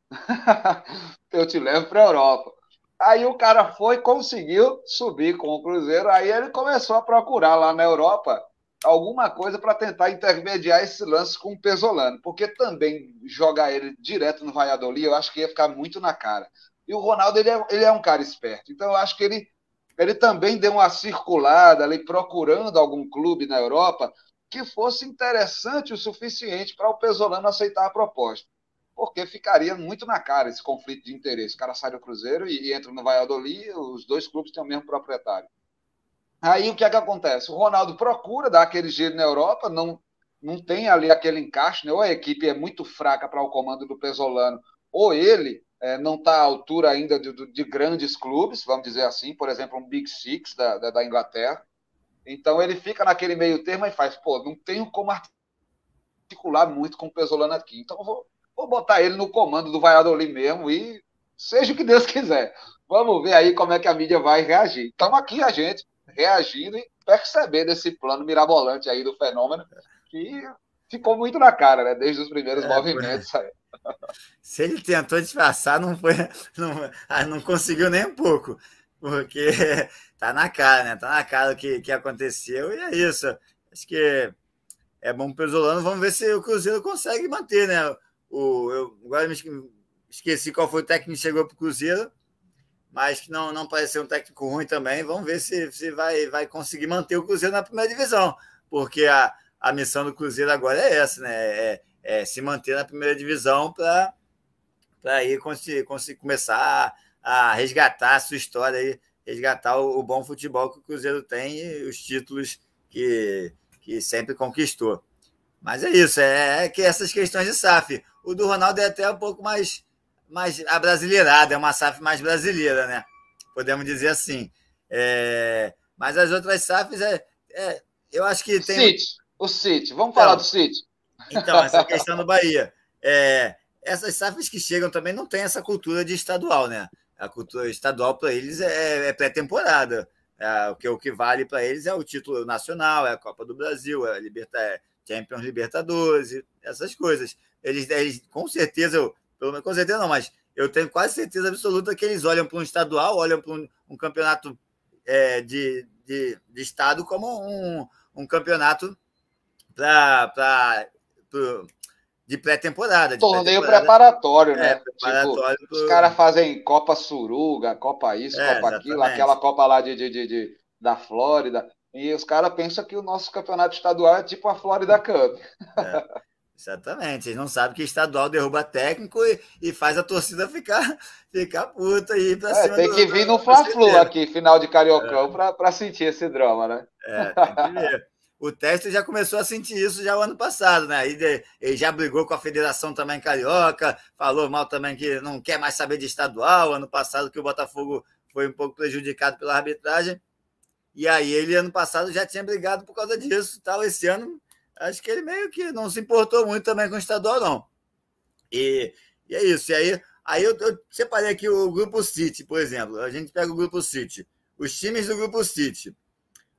eu te levo para a Europa. Aí o cara foi, conseguiu subir com o Cruzeiro, aí ele começou a procurar lá na Europa alguma coisa para tentar intermediar esse lance com o Pesolano, porque também jogar ele direto no Valladolid, eu acho que ia ficar muito na cara. E o Ronaldo, ele é, ele é um cara esperto, então eu acho que ele, ele também deu uma circulada ali, procurando algum clube na Europa que fosse interessante o suficiente para o Pesolano aceitar a proposta porque ficaria muito na cara esse conflito de interesse. O cara sai do Cruzeiro e, entra no Valladolid, os dois clubes têm o mesmo proprietário. Aí o que é que acontece? O Ronaldo procura dar aquele giro na Europa, não, não tem ali aquele encaixe, né? ou a equipe é muito fraca para o comando do Pesolano, ou ele é, não está à altura ainda de, de, de, grandes clubes, vamos dizer assim, por exemplo, um Big Six da, da, da Inglaterra. Então ele fica naquele meio termo e faz, pô, não tenho como articular muito com o Pesolano aqui, então vou, vou botar ele no comando do Valladolid mesmo e seja o que Deus quiser. Vamos ver aí como é que a mídia vai reagir. Estamos aqui a gente reagindo e percebendo esse plano mirabolante aí do fenômeno que ficou muito na cara, né? Desde os primeiros é, movimentos. Aí. Se ele tentou disfarçar, não foi, não, ah, não conseguiu nem um pouco, porque tá na cara, né? Tá na cara o que, que aconteceu e é isso. Acho que é bom para o Pesolano. Vamos ver se o Cruzeiro consegue manter, né? O, eu agora me esqueci qual foi o técnico que chegou para o Cruzeiro, mas que não, não pareceu um técnico ruim também. Vamos ver se, se vai, vai conseguir manter o Cruzeiro na primeira divisão, porque a, a missão do Cruzeiro agora é essa, né? É, é se manter na primeira divisão para aí conseguir, conseguir começar a, a, resgatar a sua história aí, resgatar o, o, bom futebol que o Cruzeiro tem e os títulos que, que sempre conquistou. Mas é isso, é, é que essas questões de SAF. O do Ronaldo é até um pouco mais, mais abrasileirado, é uma SAF mais brasileira, né? Podemos dizer assim. É, mas as outras SAFs, é, é, eu acho que tem. City, o City, vamos então, falar do City. Então, essa questão do Bahia. É, essas SAFs que chegam também não tem essa cultura de estadual, né? A cultura estadual para eles é, é pré-temporada. É, o, que, o que vale para eles é o título nacional, é a Copa do Brasil, é a Libertadores, Champions Libertadores, essas coisas eles, eles com certeza, eu, pelo menos com certeza não, mas eu tenho quase certeza absoluta que eles olham para um estadual, olham para um, um, campeonato é, de, de, de, estado como um, um campeonato para de pré-temporada. Torneio pré preparatório, né? É, preparatório tipo, pro... Os caras fazem Copa Suruga, Copa isso, é, Copa aquilo, aquela Copa lá de, de, de, de da Flórida. E os caras pensam que o nosso campeonato estadual é tipo a Florida Cup. É. Exatamente. Eles não sabem que estadual derruba técnico e, e faz a torcida ficar, ficar puta e ir pra é, cima. Tem que vir no Fla-Flu aqui, final de Cariocão, é. para sentir esse drama, né? É, tem que ver. O Teste já começou a sentir isso já o ano passado, né? Ele já brigou com a federação também carioca, falou mal também que não quer mais saber de estadual. Ano passado que o Botafogo foi um pouco prejudicado pela arbitragem. E aí ele ano passado já tinha brigado por causa disso, tal. Esse ano acho que ele meio que não se importou muito também com o estadual não. E, e é isso. E aí, aí eu, eu separei aqui o grupo City, por exemplo. A gente pega o grupo City, os times do grupo City: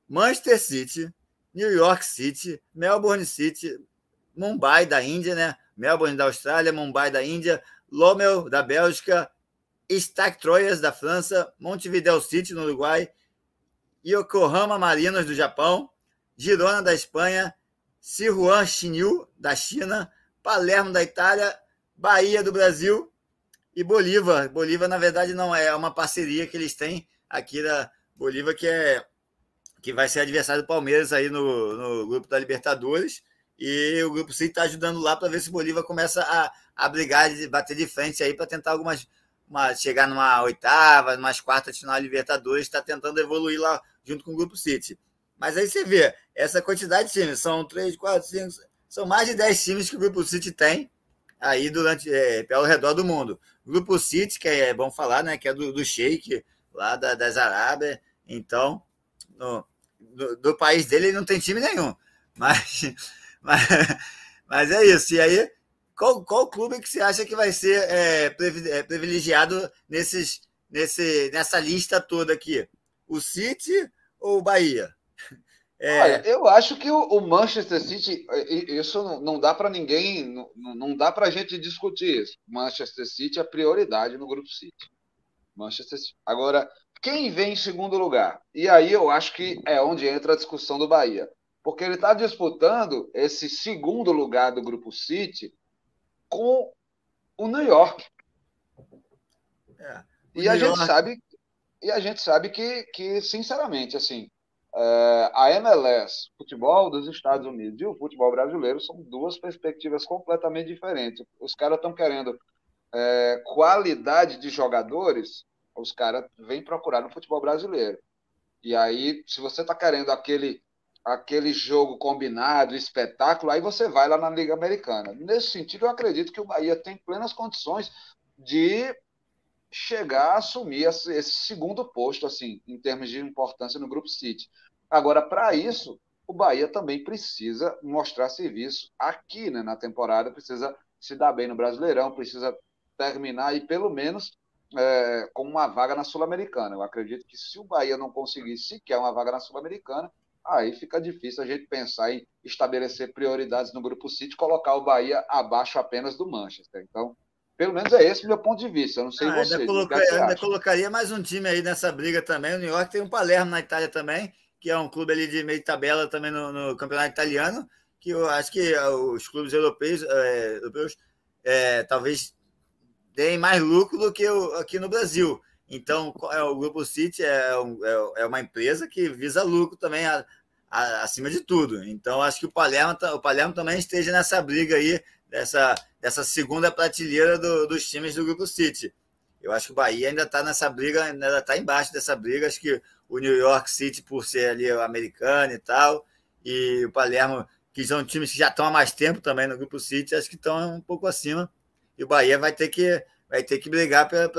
Manchester City, New York City, Melbourne City, Mumbai da Índia, né? Melbourne da Austrália, Mumbai da Índia, Lommel da Bélgica, Stade Troyes da França, Montevideo City no Uruguai, Yokohama Marinos do Japão, Girona da Espanha, Sihuan Xinyu da China, Palermo da Itália, Bahia do Brasil e Bolívar. Bolívar, na verdade, não é, uma parceria que eles têm aqui da Bolívar, que é que vai ser adversário do Palmeiras aí no, no grupo da Libertadores. E o grupo City está ajudando lá para ver se o Bolívar começa a, a brigar, bater de frente aí para tentar algumas. Uma, chegar numa oitava, umas quartas de final Libertadores, está tentando evoluir lá junto com o grupo City. Mas aí você vê, essa quantidade de times, são três, quatro, cinco, são mais de dez times que o Grupo City tem aí durante, é, pelo redor do mundo. Grupo City, que é bom falar, né, que é do, do Sheik, lá da, das Arábias, então, no, do, do, país dele ele não tem time nenhum. Mas, mas, mas é isso. E aí, qual, qual clube que você acha que vai ser é, é privilegiado nesses, nesse, nessa lista toda aqui? O City ou o Bahia? É... Olha, eu acho que o, Manchester City, isso não, não dá para ninguém, não, não dá para a gente discutir isso. Manchester City é prioridade no grupo City. Manchester City. Agora, quem vem em segundo lugar? E aí eu acho que é onde entra a discussão do Bahia. Porque ele está disputando esse segundo lugar do grupo City com o New York. É, o e New a York... gente sabe e a gente sabe que, que sinceramente, assim, é, a MLS, futebol dos Estados Unidos e o futebol brasileiro são duas perspectivas completamente diferentes. Os caras estão querendo é, qualidade de jogadores, os caras vêm procurar no futebol brasileiro. E aí, se você está querendo aquele aquele jogo combinado, espetáculo, aí você vai lá na Liga Americana. Nesse sentido, eu acredito que o Bahia tem plenas condições de chegar a assumir esse segundo posto, assim, em termos de importância no Grupo City. Agora, para isso, o Bahia também precisa mostrar serviço aqui né, na temporada, precisa se dar bem no Brasileirão, precisa terminar e pelo menos é, com uma vaga na Sul-Americana. Eu acredito que se o Bahia não conseguir sequer uma vaga na Sul-Americana, aí fica difícil a gente pensar em estabelecer prioridades no Grupo City colocar o Bahia abaixo apenas do Manchester. Então, pelo menos é esse o meu ponto de vista. Eu não sei ah, você. Ainda, coloca, ainda colocaria mais um time aí nessa briga também. O New York tem um Palermo na Itália também, que é um clube ali de meio de tabela também no, no campeonato italiano, que eu acho que é, os clubes europeus, é, europeus é, talvez deem mais lucro do que o, aqui no Brasil. Então, é, o Grupo City é, um, é, é uma empresa que visa lucro também a, a, acima de tudo. Então, acho que o Palermo, o Palermo também esteja nessa briga aí, dessa, dessa segunda prateleira do, dos times do Grupo City. Eu acho que o Bahia ainda está nessa briga, ainda está embaixo dessa briga. Acho que o New York City, por ser ali americano e tal, e o Palermo, que são times que já estão há mais tempo também no Grupo City, acho que estão um pouco acima. E o Bahia vai ter que, vai ter que brigar para.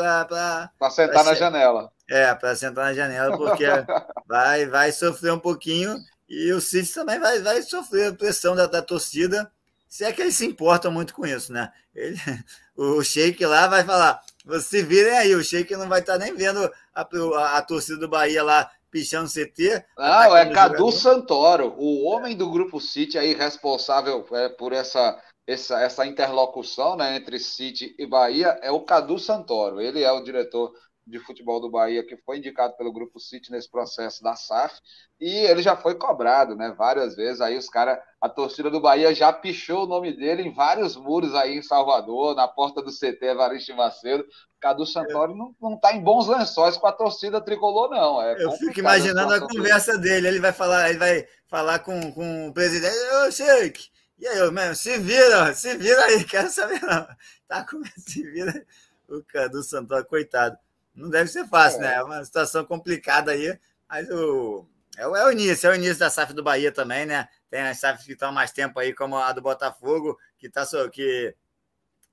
Para sentar pra na janela. É, para sentar na janela, porque vai, vai sofrer um pouquinho. E o City também vai, vai sofrer a pressão da, da torcida, se é que eles se importam muito com isso, né? Ele, o Sheik lá vai falar: se virem aí, o Sheik não vai estar tá nem vendo a, a, a torcida do Bahia lá pichando CT. Não, é Cadu Santoro, o homem do Grupo City aí responsável é, por essa, essa, essa interlocução né, entre City e Bahia, é o Cadu Santoro. Ele é o diretor de futebol do Bahia, que foi indicado pelo Grupo City nesse processo da SAF, e ele já foi cobrado, né, várias vezes, aí os caras, a torcida do Bahia já pichou o nome dele em vários muros aí em Salvador, na porta do CT Evaristo Macedo, Cadu Santoro não, não tá em bons lençóis com a torcida tricolor, não. É Eu fico imaginando a conversa dele. Ele vai falar, ele vai falar com, com o presidente, ô Sheik, E aí, eu mesmo, se vira, se vira aí, quero saber não. Tá com se vira o Cadu Santoro, coitado. Não deve ser fácil, né? é. né? É uma situação complicada aí, mas o, é, é o início, é o início da SAF do Bahia também, né? Tem as SAFs que estão mais tempo aí, como a do Botafogo, que tá que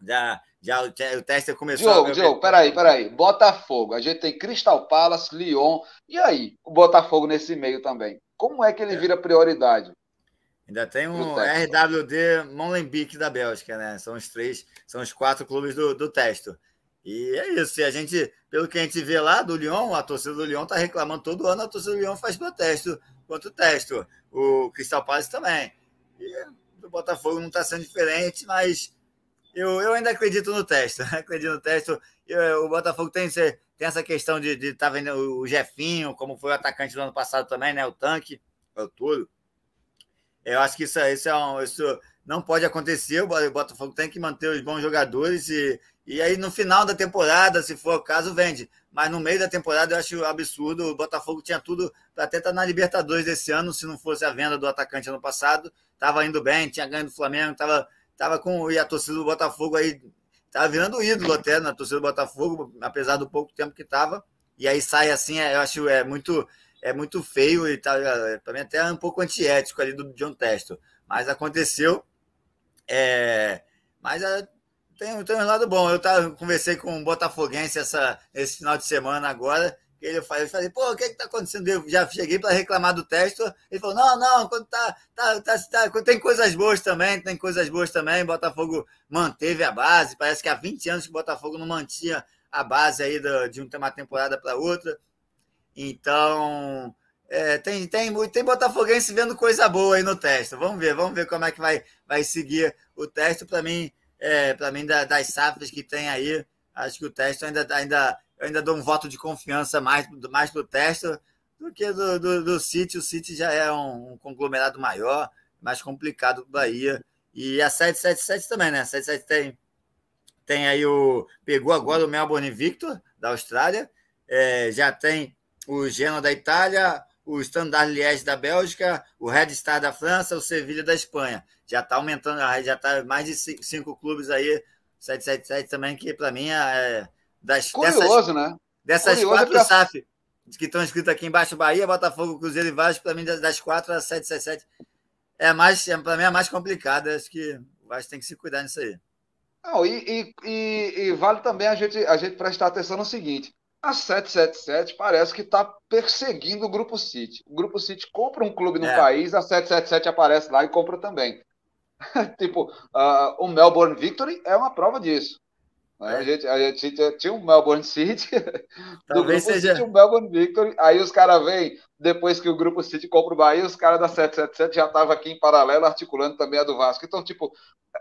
já, já o teste começou. Diogo, Diogo, peraí, peraí. Botafogo, a gente tem Crystal Palace, Lyon, e aí? O Botafogo nesse meio também. Como é que ele é. vira prioridade? Ainda tem um RWD Molenbeek da Bélgica, né? São os três, são os quatro clubes do, do Testo. E é isso. E a gente, pelo que a gente vê lá do Lyon, a torcida do Lyon está reclamando todo ano, a torcida do Lyon faz protesto contra o Testo. O Crystal Palace também. E o Botafogo não está sendo diferente, mas eu, eu ainda acredito no Testo. acredito no Testo. o Botafogo tem, tem essa questão de estar tá vendo o Jefinho, como foi o atacante do ano passado também, né? O tanque, o tudo. Eu acho que isso, isso, é um, isso não pode acontecer. O Botafogo tem que manter os bons jogadores e, e aí no final da temporada, se for o caso, vende. Mas no meio da temporada eu acho absurdo. O Botafogo tinha tudo para até estar na Libertadores desse ano, se não fosse a venda do atacante ano passado. Estava indo bem, tinha ganho do Flamengo, estava tava com e a torcida do Botafogo aí estava virando ídolo até na torcida do Botafogo, apesar do pouco tempo que estava. E aí sai assim, eu acho é muito é muito feio e tá, para mim até um pouco antiético ali do John Testo. Mas aconteceu. É, mas é, tem, tem um lado bom. Eu tava, conversei com um botafoguense essa, esse final de semana agora. Ele falou, eu falei, pô, o que está acontecendo? Eu já cheguei para reclamar do teste. Ele falou, não, não, quando tá, tá, tá, tá, tem coisas boas também, tem coisas boas também. Botafogo manteve a base. Parece que há 20 anos que o Botafogo não mantinha a base aí de, de uma temporada para outra. Então, é, tem, tem, tem Botafoguense vendo coisa boa aí no teste. Vamos ver, vamos ver como é que vai, vai seguir o teste. Para mim, é, para mim da, das safras que tem aí, acho que o teste ainda, ainda, ainda dou um voto de confiança mais, mais para o teste do que do, do, do City. O City já é um, um conglomerado maior, mais complicado do Bahia. E a 777 também, né? A 777 tem, tem aí o. Pegou agora o Melbourne Victor, da Austrália. É, já tem o Genoa da Itália, o Standard Liège da Bélgica, o Red Star da França, o Sevilha da Espanha. Já está aumentando, já está mais de cinco clubes aí, 777 também, que para mim é das Curioso, dessas, né? Dessas Curioso quatro pra... SAF que estão escritas aqui embaixo, Bahia, Botafogo, Cruzeiro e Vasco, para mim das quatro a 777 é mais, é, para mim é mais complicada, acho que o Vasco tem que se cuidar nisso aí. Não, e, e, e, e vale também a gente, a gente prestar atenção no seguinte: a 777 parece que está perseguindo o Grupo City. O Grupo City compra um clube no é. país, a 777 aparece lá e compra também. tipo, uh, o Melbourne Victory é uma prova disso. Né? É. A, gente, a gente tinha um Melbourne City, do Grupo seja... City, um Melbourne Victory. Aí os caras vêm, depois que o Grupo City compra o Bahia, os caras da 777 já estavam aqui em paralelo, articulando também a do Vasco. Então, tipo,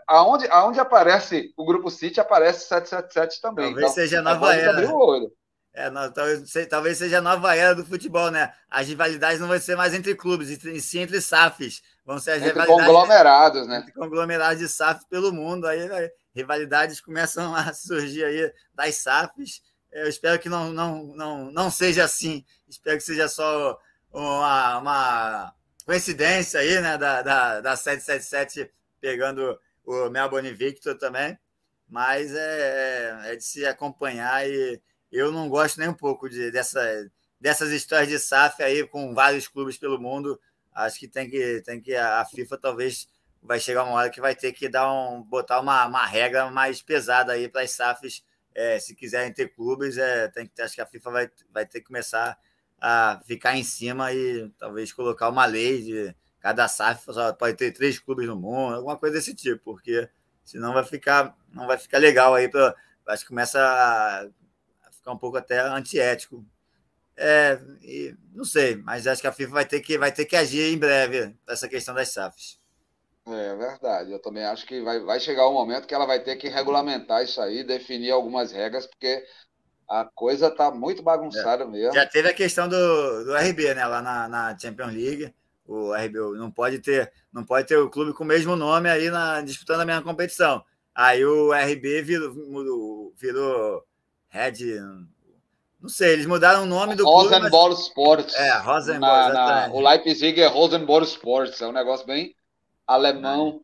aonde, aonde aparece o Grupo City, aparece 777 também. Talvez então, seja Nova Era. o olho. É, não, talvez, talvez seja a nova era do futebol, né? As rivalidades não vão ser mais entre clubes, e sim entre SAFs. Vão ser as entre rivalidades. Conglomerados, né? Conglomerados de SAF pelo mundo. Aí né, rivalidades começam a surgir aí das SAFs. Eu espero que não, não, não, não seja assim. Espero que seja só uma, uma coincidência aí, né? Da, da, da 777 pegando o Melbourne Victor também. Mas é, é de se acompanhar e eu não gosto nem um pouco de, dessa, dessas histórias de SAF aí com vários clubes pelo mundo. Acho que tem que, tem que a FIFA talvez vai chegar uma hora que vai ter que dar um, botar uma, uma regra mais pesada aí para as SAFs. É, se quiserem ter clubes, é, tem que, acho que a FIFA vai, vai ter que começar a ficar em cima e talvez colocar uma lei de cada SAF só pode ter três clubes no mundo, alguma coisa desse tipo, porque senão vai ficar não vai ficar legal aí acho que começa a ficar um pouco até antiético. É, e, não sei, mas acho que a FIFA vai ter que, vai ter que agir em breve nessa questão das SAFs. É verdade, eu também acho que vai, vai chegar um momento que ela vai ter que regulamentar isso aí, definir algumas regras, porque a coisa está muito bagunçada é. mesmo. Já teve a questão do, do RB, né? Lá na, na Champions League. O RB não pode ter, não pode ter o clube com o mesmo nome aí na, disputando a mesma competição. Aí o RB virou, virou Red. Não sei, eles mudaram o nome do Rosenborg mas... Sports. É, Rosenborg. Na, na, o Leipzig é Rosenborg Sports, é um negócio bem alemão.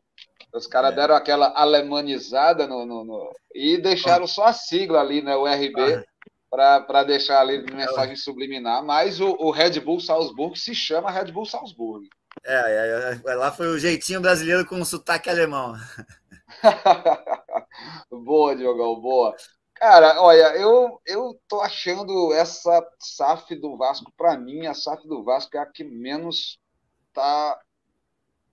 Os caras é. deram aquela alemanizada no, no, no, e deixaram só a sigla ali, né? O RB, ah. para deixar ali mensagem subliminar. Mas o, o, Red Bull Salzburg se chama Red Bull Salzburg. É, é, é, lá foi o jeitinho brasileiro com o sotaque alemão. boa, Diogão, boa. Cara, olha, eu, eu tô achando essa SAF do Vasco, para mim, a SAF do Vasco é a que menos tá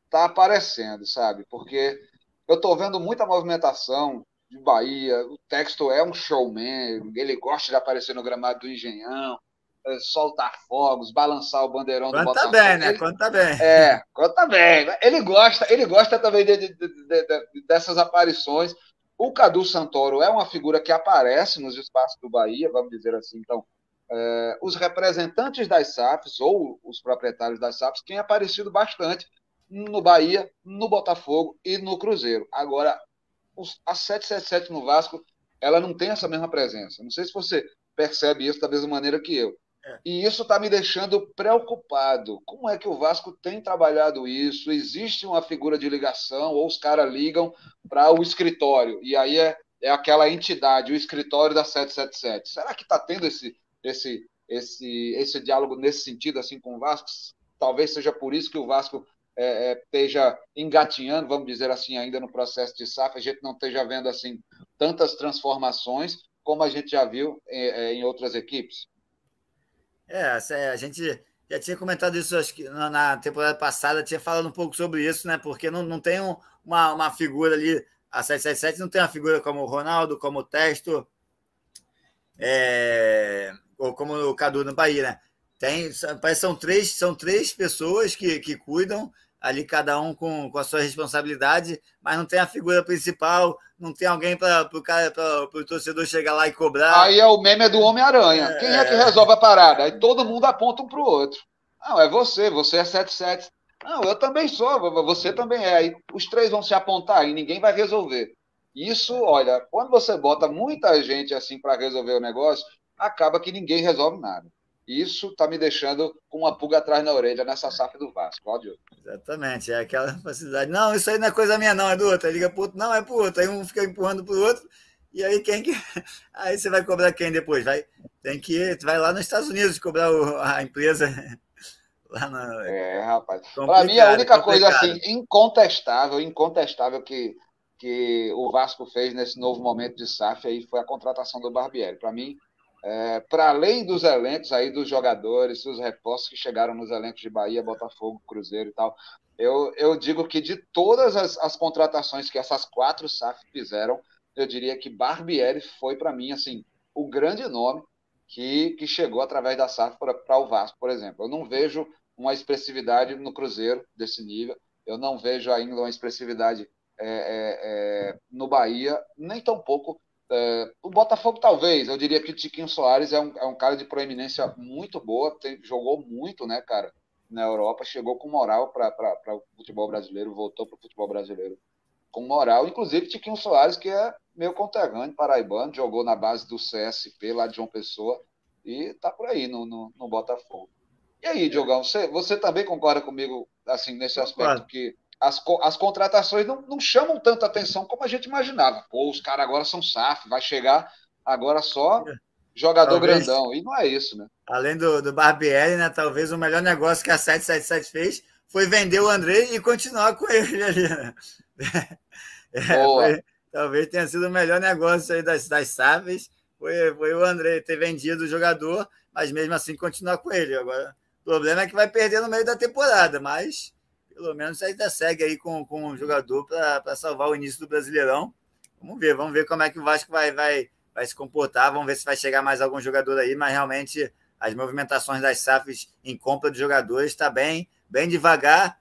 tá aparecendo, sabe? Porque eu estou vendo muita movimentação de Bahia. O Texto é um showman, ele gosta de aparecer no gramado do Engenhão, é, soltar fogos, balançar o bandeirão conta do Botafogo. bem, né? Conta bem. É, conta bem. Ele gosta, ele gosta também de, de, de, dessas aparições. O Cadu Santoro é uma figura que aparece nos espaços do Bahia, vamos dizer assim. Então, é, os representantes das SAFs ou os proprietários das SAFs têm aparecido bastante no Bahia, no Botafogo e no Cruzeiro. Agora, a 777 no Vasco, ela não tem essa mesma presença. Não sei se você percebe isso da mesma maneira que eu. É. E isso está me deixando preocupado. Como é que o Vasco tem trabalhado isso? Existe uma figura de ligação ou os caras ligam para o escritório? E aí é, é aquela entidade, o escritório da 777. Será que está tendo esse, esse, esse, esse diálogo nesse sentido assim com o Vasco? Talvez seja por isso que o Vasco é, é, esteja engatinhando, vamos dizer assim, ainda no processo de SAF, a gente não esteja vendo assim tantas transformações como a gente já viu em, é, em outras equipes? É, a gente já tinha comentado isso acho que na temporada passada, tinha falado um pouco sobre isso, né? Porque não, não tem uma, uma figura ali, a 777 não tem uma figura como o Ronaldo, como o Testo, é, ou como o Cadu no Bahia, né? Tem, são três, são três pessoas que, que cuidam ali cada um com, com a sua responsabilidade, mas não tem a figura principal, não tem alguém para o torcedor chegar lá e cobrar. Aí é o meme do Homem-Aranha. É... Quem é que resolve a parada? Aí todo mundo aponta um para o outro. Não, é você, você é 77. Não, eu também sou, você também é. Aí os três vão se apontar e ninguém vai resolver. Isso, olha, quando você bota muita gente assim para resolver o negócio, acaba que ninguém resolve nada. Isso está me deixando com uma pulga atrás na orelha nessa safra do Vasco. Pode Exatamente, é aquela facilidade. Não, isso aí não é coisa minha, não, é do outro. Aí liga para outro, não, é para o outro. Aí um fica empurrando para o outro. E aí quem que. Aí você vai cobrar quem depois? Vai, tem que ir, vai lá nos Estados Unidos cobrar o, a empresa. Lá na... É, rapaz. Para mim, a única coisa assim, incontestável, incontestável que, que o Vasco fez nesse novo momento de SAF aí foi a contratação do Barbieri. Para mim, é, para além dos elencos aí dos jogadores, os reforços que chegaram nos elencos de Bahia, Botafogo, Cruzeiro e tal, eu, eu digo que de todas as, as contratações que essas quatro SAF fizeram, eu diria que Barbieri foi para mim assim o grande nome que, que chegou através da SAF para o Vasco, por exemplo. Eu não vejo uma expressividade no Cruzeiro desse nível, eu não vejo ainda uma expressividade é, é, é, no Bahia, nem tampouco é, o Botafogo, talvez, eu diria que o Tiquinho Soares é um, é um cara de proeminência muito boa, tem, jogou muito, né, cara, na Europa, chegou com moral para o futebol brasileiro, voltou para o futebol brasileiro com moral. Inclusive, Tiquinho Soares, que é meu conterrâneo paraibano, jogou na base do CSP lá de João Pessoa e tá por aí no, no, no Botafogo. E aí, Diogão, você, você também concorda comigo assim nesse aspecto que as, as contratações não, não chamam tanta atenção como a gente imaginava. Pô, os caras agora são SAF, vai chegar agora só jogador talvez, grandão. E não é isso, né? Além do, do Barbieri, né? Talvez o melhor negócio que a 777 fez foi vender o André e continuar com ele ali. Né? É, foi, talvez tenha sido o melhor negócio aí das, das SAFs. Foi, foi o André ter vendido o jogador, mas mesmo assim continuar com ele. Agora, o problema é que vai perder no meio da temporada, mas pelo menos ainda segue aí com, com jogador para salvar o início do Brasileirão. Vamos ver, vamos ver como é que o Vasco vai, vai, vai se comportar, vamos ver se vai chegar mais algum jogador aí, mas realmente as movimentações das SAFs em compra de jogadores está bem, bem devagar.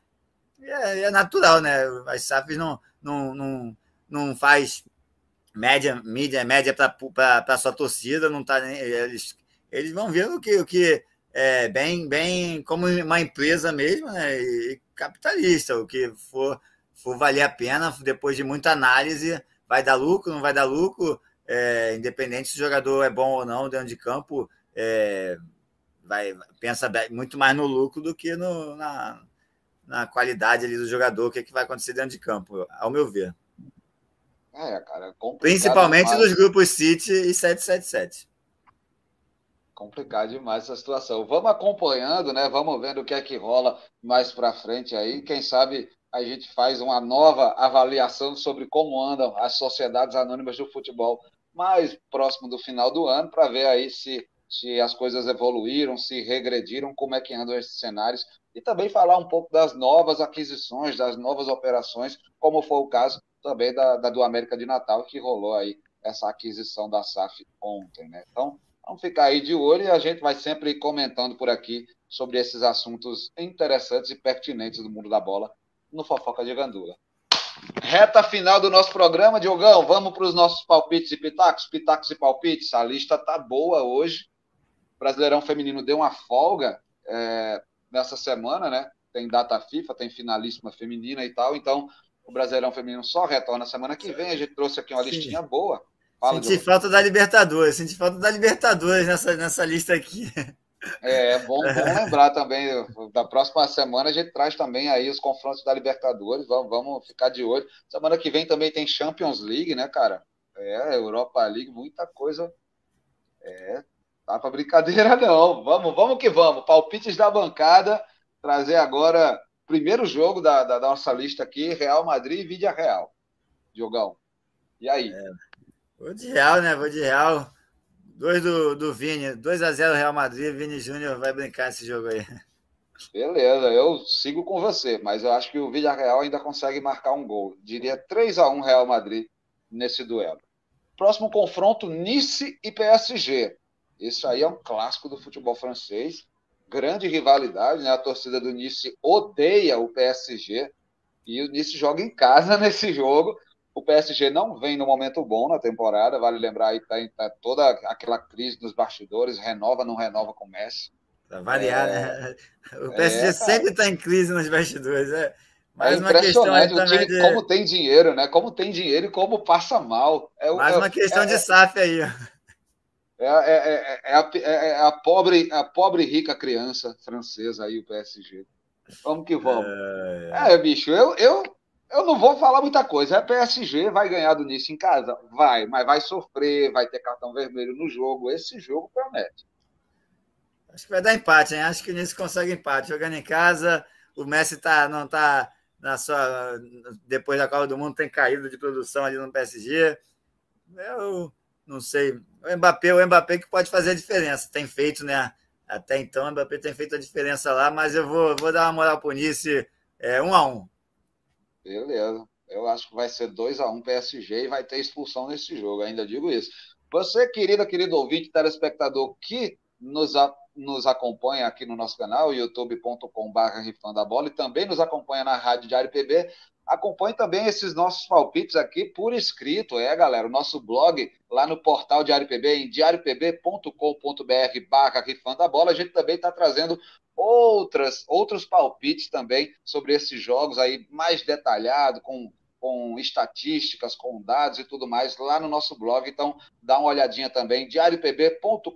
É, é, natural, né? As SAFs não, não, não, não faz média, mídia, média para sua torcida, não tá nem. Eles, eles vão ver o que, o que é bem, bem como uma empresa mesmo, né? E capitalista, o que for, for valer a pena, depois de muita análise, vai dar lucro, não vai dar lucro, é, independente se o jogador é bom ou não dentro de campo, é, vai, pensa muito mais no lucro do que no, na, na qualidade ali do jogador, o que, é que vai acontecer dentro de campo, ao meu ver. É, cara, Principalmente demais. nos grupos City e 777. Complicado demais essa situação. Vamos acompanhando, né? Vamos vendo o que é que rola mais para frente aí. Quem sabe a gente faz uma nova avaliação sobre como andam as sociedades anônimas do futebol mais próximo do final do ano para ver aí se, se as coisas evoluíram, se regrediram, como é que andam esses cenários e também falar um pouco das novas aquisições, das novas operações, como foi o caso também da, da do América de Natal que rolou aí essa aquisição da SAF ontem, né? Então Vamos ficar aí de olho e a gente vai sempre comentando por aqui sobre esses assuntos interessantes e pertinentes do mundo da bola no Fofoca de Gandula. Reta final do nosso programa, Diogão. Vamos para os nossos palpites e pitacos. Pitacos e palpites. A lista tá boa hoje. O Brasileirão Feminino deu uma folga é, nessa semana, né? Tem data FIFA, tem finalíssima feminina e tal. Então, o Brasileirão Feminino só retorna semana que vem. A gente trouxe aqui uma listinha boa Fala, senti falta da Libertadores, senti falta da Libertadores nessa, nessa lista aqui. É, é bom, bom lembrar também, da próxima semana a gente traz também aí os confrontos da Libertadores, vamos, vamos ficar de olho. Semana que vem também tem Champions League, né, cara? É, Europa League, muita coisa. É, tá pra brincadeira não. Vamos, vamos que vamos. Palpites da bancada, trazer agora primeiro jogo da, da, da nossa lista aqui, Real Madrid e Vídea Real. Diogão. E aí? É. Vou de Real, né? Vou de Real. Dois do, do Vini. 2x0 Real Madrid. Vini Júnior vai brincar esse jogo aí. Beleza, eu sigo com você, mas eu acho que o Villarreal ainda consegue marcar um gol. Diria 3 a 1 Real Madrid nesse duelo. Próximo confronto, Nice e PSG. Isso aí é um clássico do futebol francês. Grande rivalidade, né? A torcida do Nice odeia o PSG e o Nice joga em casa nesse jogo. O PSG não vem no momento bom na temporada, vale lembrar aí, tá, tá toda aquela crise nos bastidores, renova, não renova com o Messi. Para variar, é... né? O PSG é, sempre está em crise nos bastidores. É, mais é uma questão time, de... como tem dinheiro, né? Como tem dinheiro e como passa mal. É, mais uma questão de SAF aí. É, é, a, é, a, pobre, a pobre rica criança francesa aí, o PSG. Vamos que vamos. É, bicho, eu, eu eu não vou falar muita coisa. A PSG vai ganhar do Nice em casa? Vai, mas vai sofrer, vai ter cartão vermelho no jogo. Esse jogo promete. Acho que vai dar empate, hein? Acho que o Nice consegue empate. Jogando em casa, o Messi tá, não está na sua. Depois da Copa do Mundo, tem caído de produção ali no PSG. Eu não sei. O Mbappé, o Mbappé que pode fazer a diferença. Tem feito, né? Até então, o Mbappé tem feito a diferença lá, mas eu vou, vou dar uma moral para o Nice é, um a um. Beleza. Eu acho que vai ser 2 a 1 um PSG e vai ter expulsão nesse jogo, ainda digo isso. Você, querida, querido ouvinte, telespectador que nos, a, nos acompanha aqui no nosso canal, youtube.com.br Rifando a Bola, e também nos acompanha na Rádio Diário PB, acompanhe também esses nossos palpites aqui por escrito, é, galera, o nosso blog lá no portal Diário PB, em diariopb.com.br barra Rifando a Bola, a gente também está trazendo outras, outros palpites também sobre esses jogos aí mais detalhado, com, com estatísticas, com dados e tudo mais lá no nosso blog. Então, dá uma olhadinha também, diariopb.com.br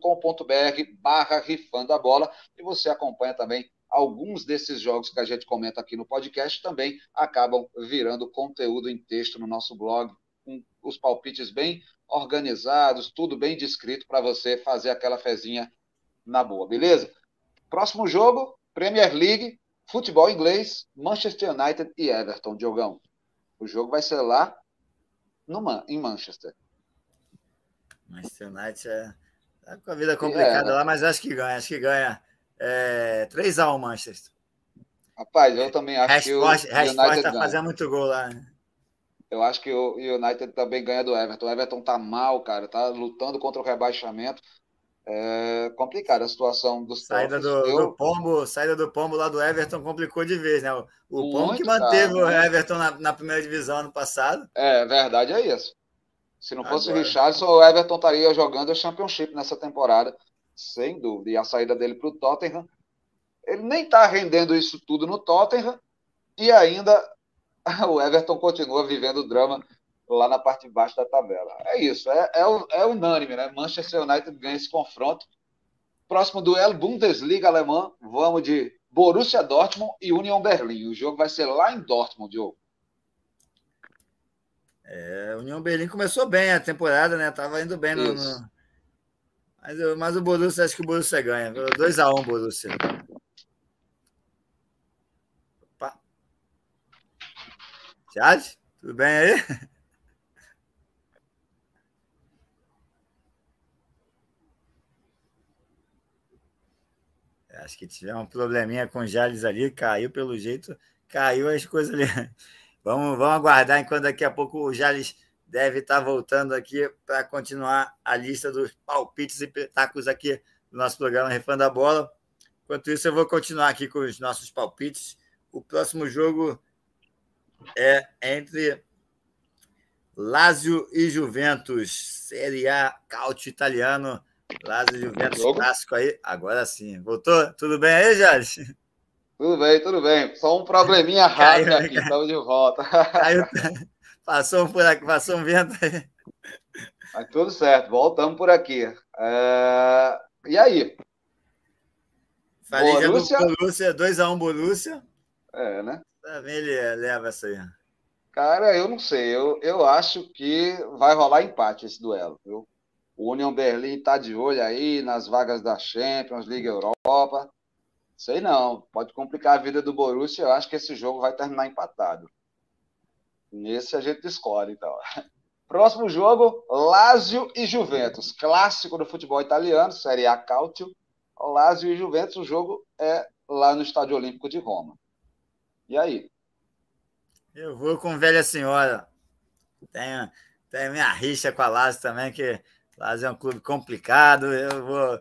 barra rifando a bola e você acompanha também alguns desses jogos que a gente comenta aqui no podcast também acabam virando conteúdo em texto no nosso blog, com os palpites bem organizados, tudo bem descrito para você fazer aquela fezinha na boa, beleza? Próximo jogo, Premier League, futebol inglês, Manchester United e Everton, Diogão. O jogo vai ser lá no, em Manchester. Manchester United é, tá com a vida complicada é, lá, mas acho que ganha. Acho que ganha é, 3x1 Manchester. Rapaz, eu também acho Rashford, que o United tá fazendo muito gol lá. Né? Eu acho que o United também ganha do Everton. O Everton tá mal, cara. Tá lutando contra o rebaixamento. É complicada a situação dos saída do, do, Pombo, saída do Pombo lá do Everton complicou de vez, né? O, o Pombo que manteve o né? Everton na, na, primeira divisão ano passado. É, verdade é isso. Se não fosse Agora... o Richardson, o Everton estaria jogando a Championship nessa temporada, sem dúvida. E a saída dele para o Tottenham, ele nem está rendendo isso tudo no Tottenham e ainda o Everton continua vivendo o drama lá na parte de baixo da tabela. É isso, é, é, é unânime, né? Manchester United ganha esse confronto. Próximo duelo, Bundesliga alemã. Vamos de Borussia Dortmund e Union Berlim. O jogo vai ser lá em Dortmund, Diogo. É, União Berlim começou bem a temporada, né? Tava indo bem no. no... Mas, mas, o Borussia, acho que o Borussia ganha. 2x1 um, Borussia. Opa. Jade, tudo bem aí? Acho que tivemos um probleminha com o Jales ali, caiu pelo jeito, caiu as coisas ali. Vamos, vamos aguardar enquanto daqui a pouco o Jales deve estar voltando aqui para continuar a lista dos palpites e espetáculos aqui do nosso programa Refando a Bola. Enquanto isso, eu vou continuar aqui com os nossos palpites. O próximo jogo é entre Lazio e Juventus, Série A Caute italiano. E Juventus jogo. clássico aí. Agora sim. Voltou? Tudo bem aí, Jales? Tudo bem, tudo bem. Só um probleminha rápido aqui, estamos de volta. Caiu, passou, por aqui, passou um vento aí. Mas tudo certo, voltamos por aqui. É... E aí? Falei Borussia... já do Borussia, 2x1 um Borussia. É, né? Também ele leva essa aí. Cara, eu não sei. Eu, eu acho que vai rolar empate esse duelo. Viu? O Union Berlim está de olho aí nas vagas da Champions, Liga Europa. Sei não, pode complicar a vida do Borussia. Eu acho que esse jogo vai terminar empatado. Nesse a gente escolhe, então. Próximo jogo, Lazio e Juventus. Clássico do futebol italiano, Série A Calcio. Lazio e Juventus, o jogo é lá no Estádio Olímpico de Roma. E aí? Eu vou com velha senhora. Tenho, tenho minha rixa com a Lazio também, que Lazio é um clube complicado. Eu vou.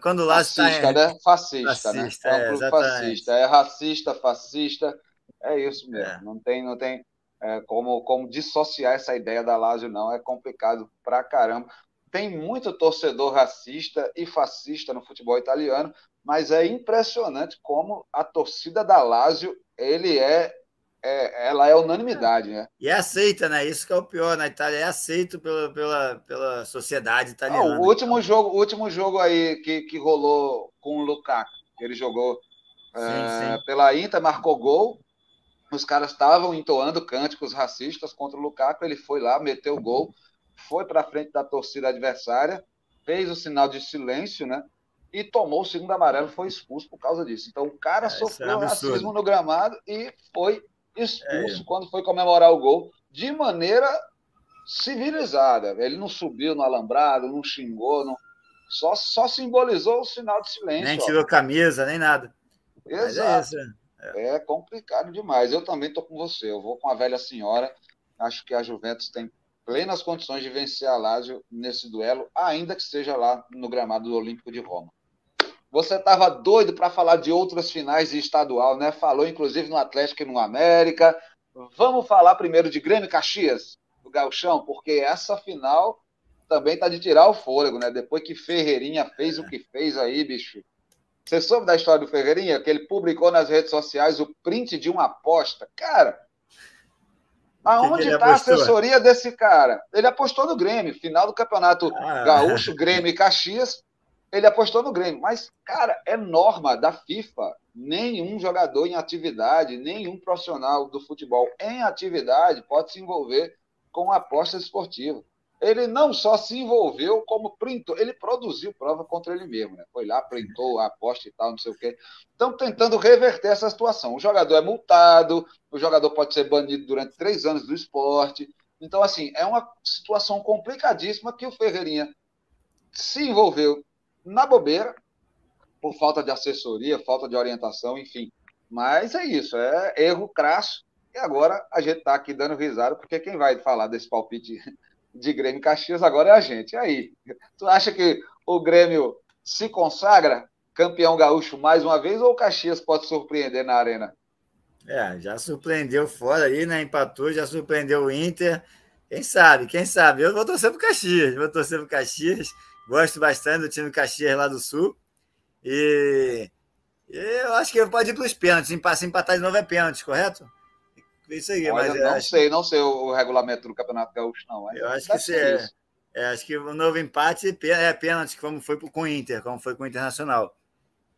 Quando o Lazio está. Em... né? Fascista, né? fascista, né? É um clube é, fascista. É racista, fascista. É isso mesmo. É. Não tem, não tem é, como, como dissociar essa ideia da Lazio, não. É complicado pra caramba. Tem muito torcedor racista e fascista no futebol italiano, mas é impressionante como a torcida da Lazio ele é é, ela é unanimidade, né? E é aceita, né? Isso que é o pior na Itália, é aceito pela, pela, pela sociedade italiana. Ah, o último jogo, o último jogo aí que, que rolou com o Lukaku, ele jogou sim, é, sim. pela Inter, marcou gol. Os caras estavam entoando cânticos racistas contra o Lukaku, ele foi lá, meteu o gol, foi para frente da torcida adversária, fez o sinal de silêncio, né? E tomou o segundo amarelo, foi expulso por causa disso. Então o cara é, é sofreu é racismo no gramado e foi expulso é. quando foi comemorar o gol, de maneira civilizada. Ele não subiu no alambrado, não xingou, não... Só, só simbolizou o sinal de silêncio. Nem tirou ó. camisa, nem nada. É Exato. É, é, complicado demais. Eu também estou com você. Eu vou com a velha senhora. Acho que a Juventus tem plenas condições de vencer a Lazio nesse duelo, ainda que seja lá no gramado do Olímpico de Roma. Você estava doido para falar de outras finais de estadual, né? Falou inclusive no Atlético e no América. Vamos falar primeiro de Grêmio Caxias, do Gauchão, porque essa final também tá de tirar o fôlego, né? Depois que Ferreirinha fez o que fez aí, bicho. Você soube da história do Ferreirinha? Que ele publicou nas redes sociais o print de uma aposta. Cara, aonde está a assessoria desse cara? Ele apostou no Grêmio, final do Campeonato ah. Gaúcho, Grêmio e Caxias ele apostou no Grêmio. Mas, cara, é norma da FIFA. Nenhum jogador em atividade, nenhum profissional do futebol em atividade pode se envolver com aposta esportiva. Ele não só se envolveu, como printou, ele produziu prova contra ele mesmo, né? Foi lá, printou a aposta e tal, não sei o quê. Estão tentando reverter essa situação. O jogador é multado, o jogador pode ser banido durante três anos do esporte. Então, assim, é uma situação complicadíssima que o Ferreirinha se envolveu na bobeira, por falta de assessoria, falta de orientação, enfim. Mas é isso, é erro crasso. E agora a gente está aqui dando risada, porque quem vai falar desse palpite de Grêmio Caxias agora é a gente. E aí? Tu acha que o Grêmio se consagra campeão gaúcho mais uma vez ou o Caxias pode surpreender na arena? É, já surpreendeu fora aí, né? Empatou, já surpreendeu o Inter. Quem sabe, quem sabe? Eu vou torcer pro Caxias, vou torcer pro Caxias. Gosto bastante do time Caxias lá do Sul. E, eu acho que pode ir para os pênaltis. Se empatar de novo é pênalti, correto? Isso aí, Olha, mas não acho... sei, não sei o regulamento do Campeonato Gaúcho, não. Eu acho que, isso é, é, acho que o novo empate é pênalti, como foi com o Inter, como foi com o Internacional.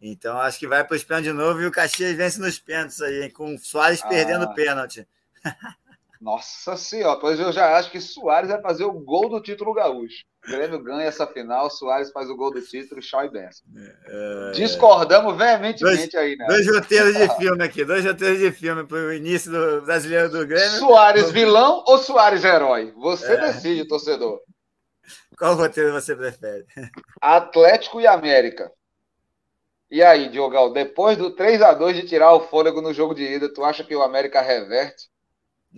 Então acho que vai para os pênaltis de novo e o Caxias vence nos pênaltis aí, com o Soares ah. perdendo pênalti. Nossa senhora, pois eu já acho que Soares vai fazer o gol do título gaúcho. O Grêmio ganha essa final, Soares faz o gol do título, Shaw e benção. É, é... Discordamos veementemente dois, aí, né? Dois roteiros de filme aqui, dois roteiros de filme para o início do brasileiro do Grêmio. Soares vilão ou Soares herói? Você é. decide, torcedor. Qual roteiro você prefere? Atlético e América. E aí, Diogão, depois do 3 a 2 de tirar o fôlego no jogo de ida, tu acha que o América reverte?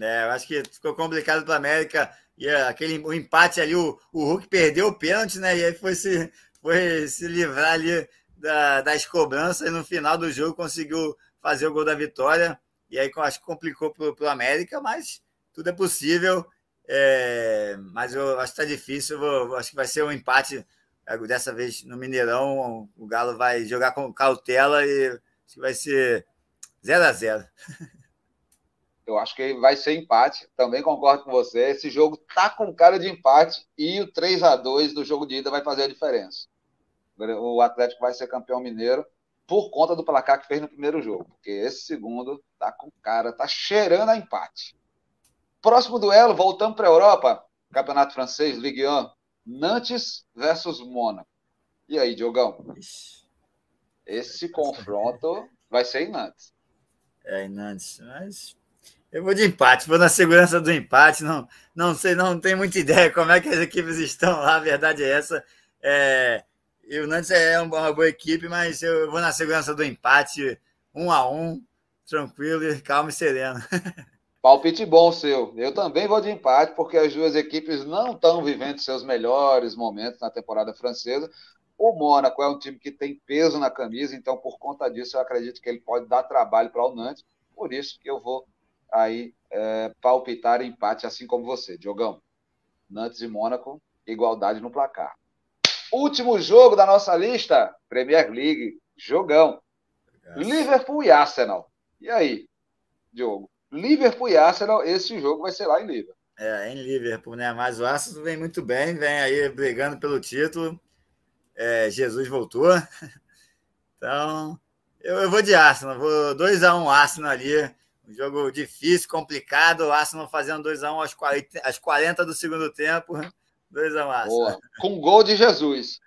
É, eu acho que ficou complicado para o América. E aquele o empate ali, o, o Hulk perdeu o pênalti, né? E aí foi se, foi se livrar ali da, das cobranças e no final do jogo conseguiu fazer o gol da vitória. E aí acho que complicou para o América, mas tudo é possível. É, mas eu acho que está difícil. Vou, acho que vai ser um empate é, dessa vez no Mineirão. O Galo vai jogar com cautela e acho que vai ser 0 a 0 Eu acho que vai ser empate. Também concordo com você. Esse jogo tá com cara de empate e o 3 a 2 do jogo de ida vai fazer a diferença. O Atlético vai ser campeão mineiro por conta do placar que fez no primeiro jogo, porque esse segundo tá com cara, tá cheirando a empate. Próximo duelo, voltamos para a Europa, Campeonato Francês, Ligue 1, Nantes versus Mônaco. E aí, Diogão? Esse confronto vai ser em Nantes. É, em Nantes, mas eu vou de empate, vou na segurança do empate. Não, não sei, não tenho muita ideia como é que as equipes estão lá. A verdade é essa. É, e o Nantes é uma boa equipe, mas eu vou na segurança do empate, um a um, tranquilo, calmo e sereno. Palpite bom seu. Eu também vou de empate, porque as duas equipes não estão vivendo seus melhores momentos na temporada francesa. O Mônaco é um time que tem peso na camisa, então por conta disso eu acredito que ele pode dar trabalho para o Nantes. Por isso que eu vou aí é, palpitar empate, assim como você, Diogão. Nantes e Mônaco, igualdade no placar. Último jogo da nossa lista, Premier League, jogão. Liverpool e Arsenal. E aí, Diogo? Liverpool e Arsenal, esse jogo vai ser lá em Liverpool. É, em Liverpool, né? Mas o Arsenal vem muito bem, vem aí brigando pelo título. É, Jesus voltou. Então, eu, eu vou de Arsenal, vou 2x1 um Arsenal ali. Um jogo difícil, complicado. O Arsenal fazendo 2x1 um aos 40, às 40 do segundo tempo. 2x1 Arsenal. Com gol de Jesus.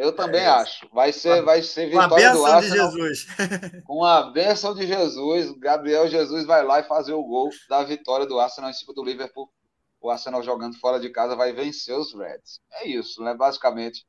Eu também é acho. Vai ser, vai ser vitória do Arsenal. de Jesus. Com a bênção de Jesus. Gabriel Jesus vai lá e fazer o gol da vitória do Arsenal em cima do Liverpool. O Arsenal jogando fora de casa vai vencer os Reds. É isso, né? Basicamente.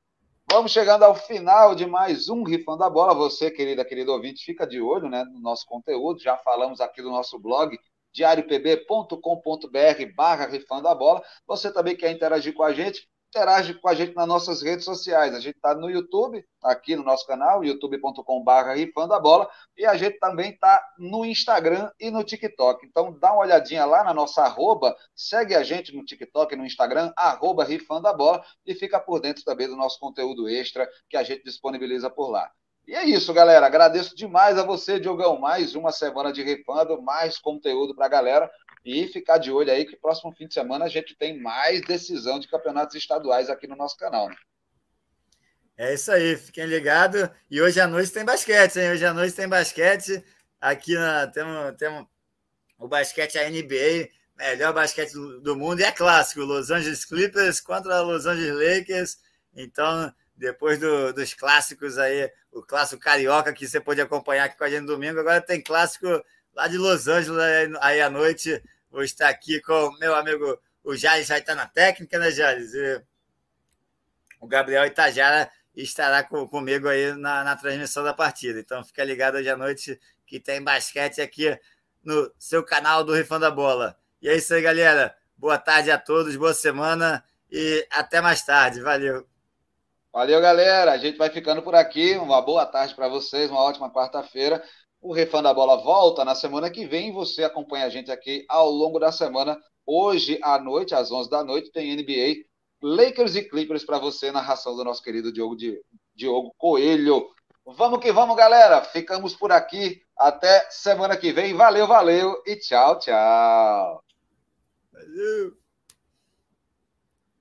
Vamos chegando ao final de mais um Rifando a Bola. Você, querida, querido ouvinte, fica de olho né, no nosso conteúdo. Já falamos aqui do nosso blog diariopb.com.br barra Rifando a Bola. Você também quer interagir com a gente? Interage com a gente nas nossas redes sociais. A gente está no YouTube, aqui no nosso canal, youtube.com.br rifando a bola, e a gente também está no Instagram e no TikTok. Então dá uma olhadinha lá na nossa arroba, segue a gente no TikTok e no Instagram, arroba rifando a bola, e fica por dentro também do nosso conteúdo extra que a gente disponibiliza por lá. E é isso, galera. Agradeço demais a você, Diogão. Mais uma semana de rifando, mais conteúdo para a galera. E ficar de olho aí que próximo fim de semana a gente tem mais decisão de campeonatos estaduais aqui no nosso canal. Né? É isso aí, fiquem ligados. E hoje à noite tem basquete, hein? Hoje à noite tem basquete. Aqui na, temos, temos o basquete a NBA, melhor basquete do, do mundo, e é clássico: Los Angeles Clippers contra Los Angeles Lakers. Então, depois do, dos clássicos aí, o clássico carioca que você pode acompanhar aqui com a gente no domingo, agora tem clássico lá de Los Angeles aí à noite. Vou estar aqui com meu amigo, o Jales vai estar na técnica, né, Jales? E o Gabriel Itajara estará com, comigo aí na, na transmissão da partida. Então fica ligado hoje à noite que tem basquete aqui no seu canal do Rifando a Bola. E é isso aí, galera. Boa tarde a todos, boa semana e até mais tarde. Valeu. Valeu, galera. A gente vai ficando por aqui. Uma boa tarde para vocês, uma ótima quarta-feira. O Refã da Bola volta na semana que vem. Você acompanha a gente aqui ao longo da semana. Hoje à noite, às 11 da noite, tem NBA Lakers e Clippers para você, narração do nosso querido Diogo, Diogo Coelho. Vamos que vamos, galera. Ficamos por aqui. Até semana que vem. Valeu, valeu e tchau, tchau. Valeu.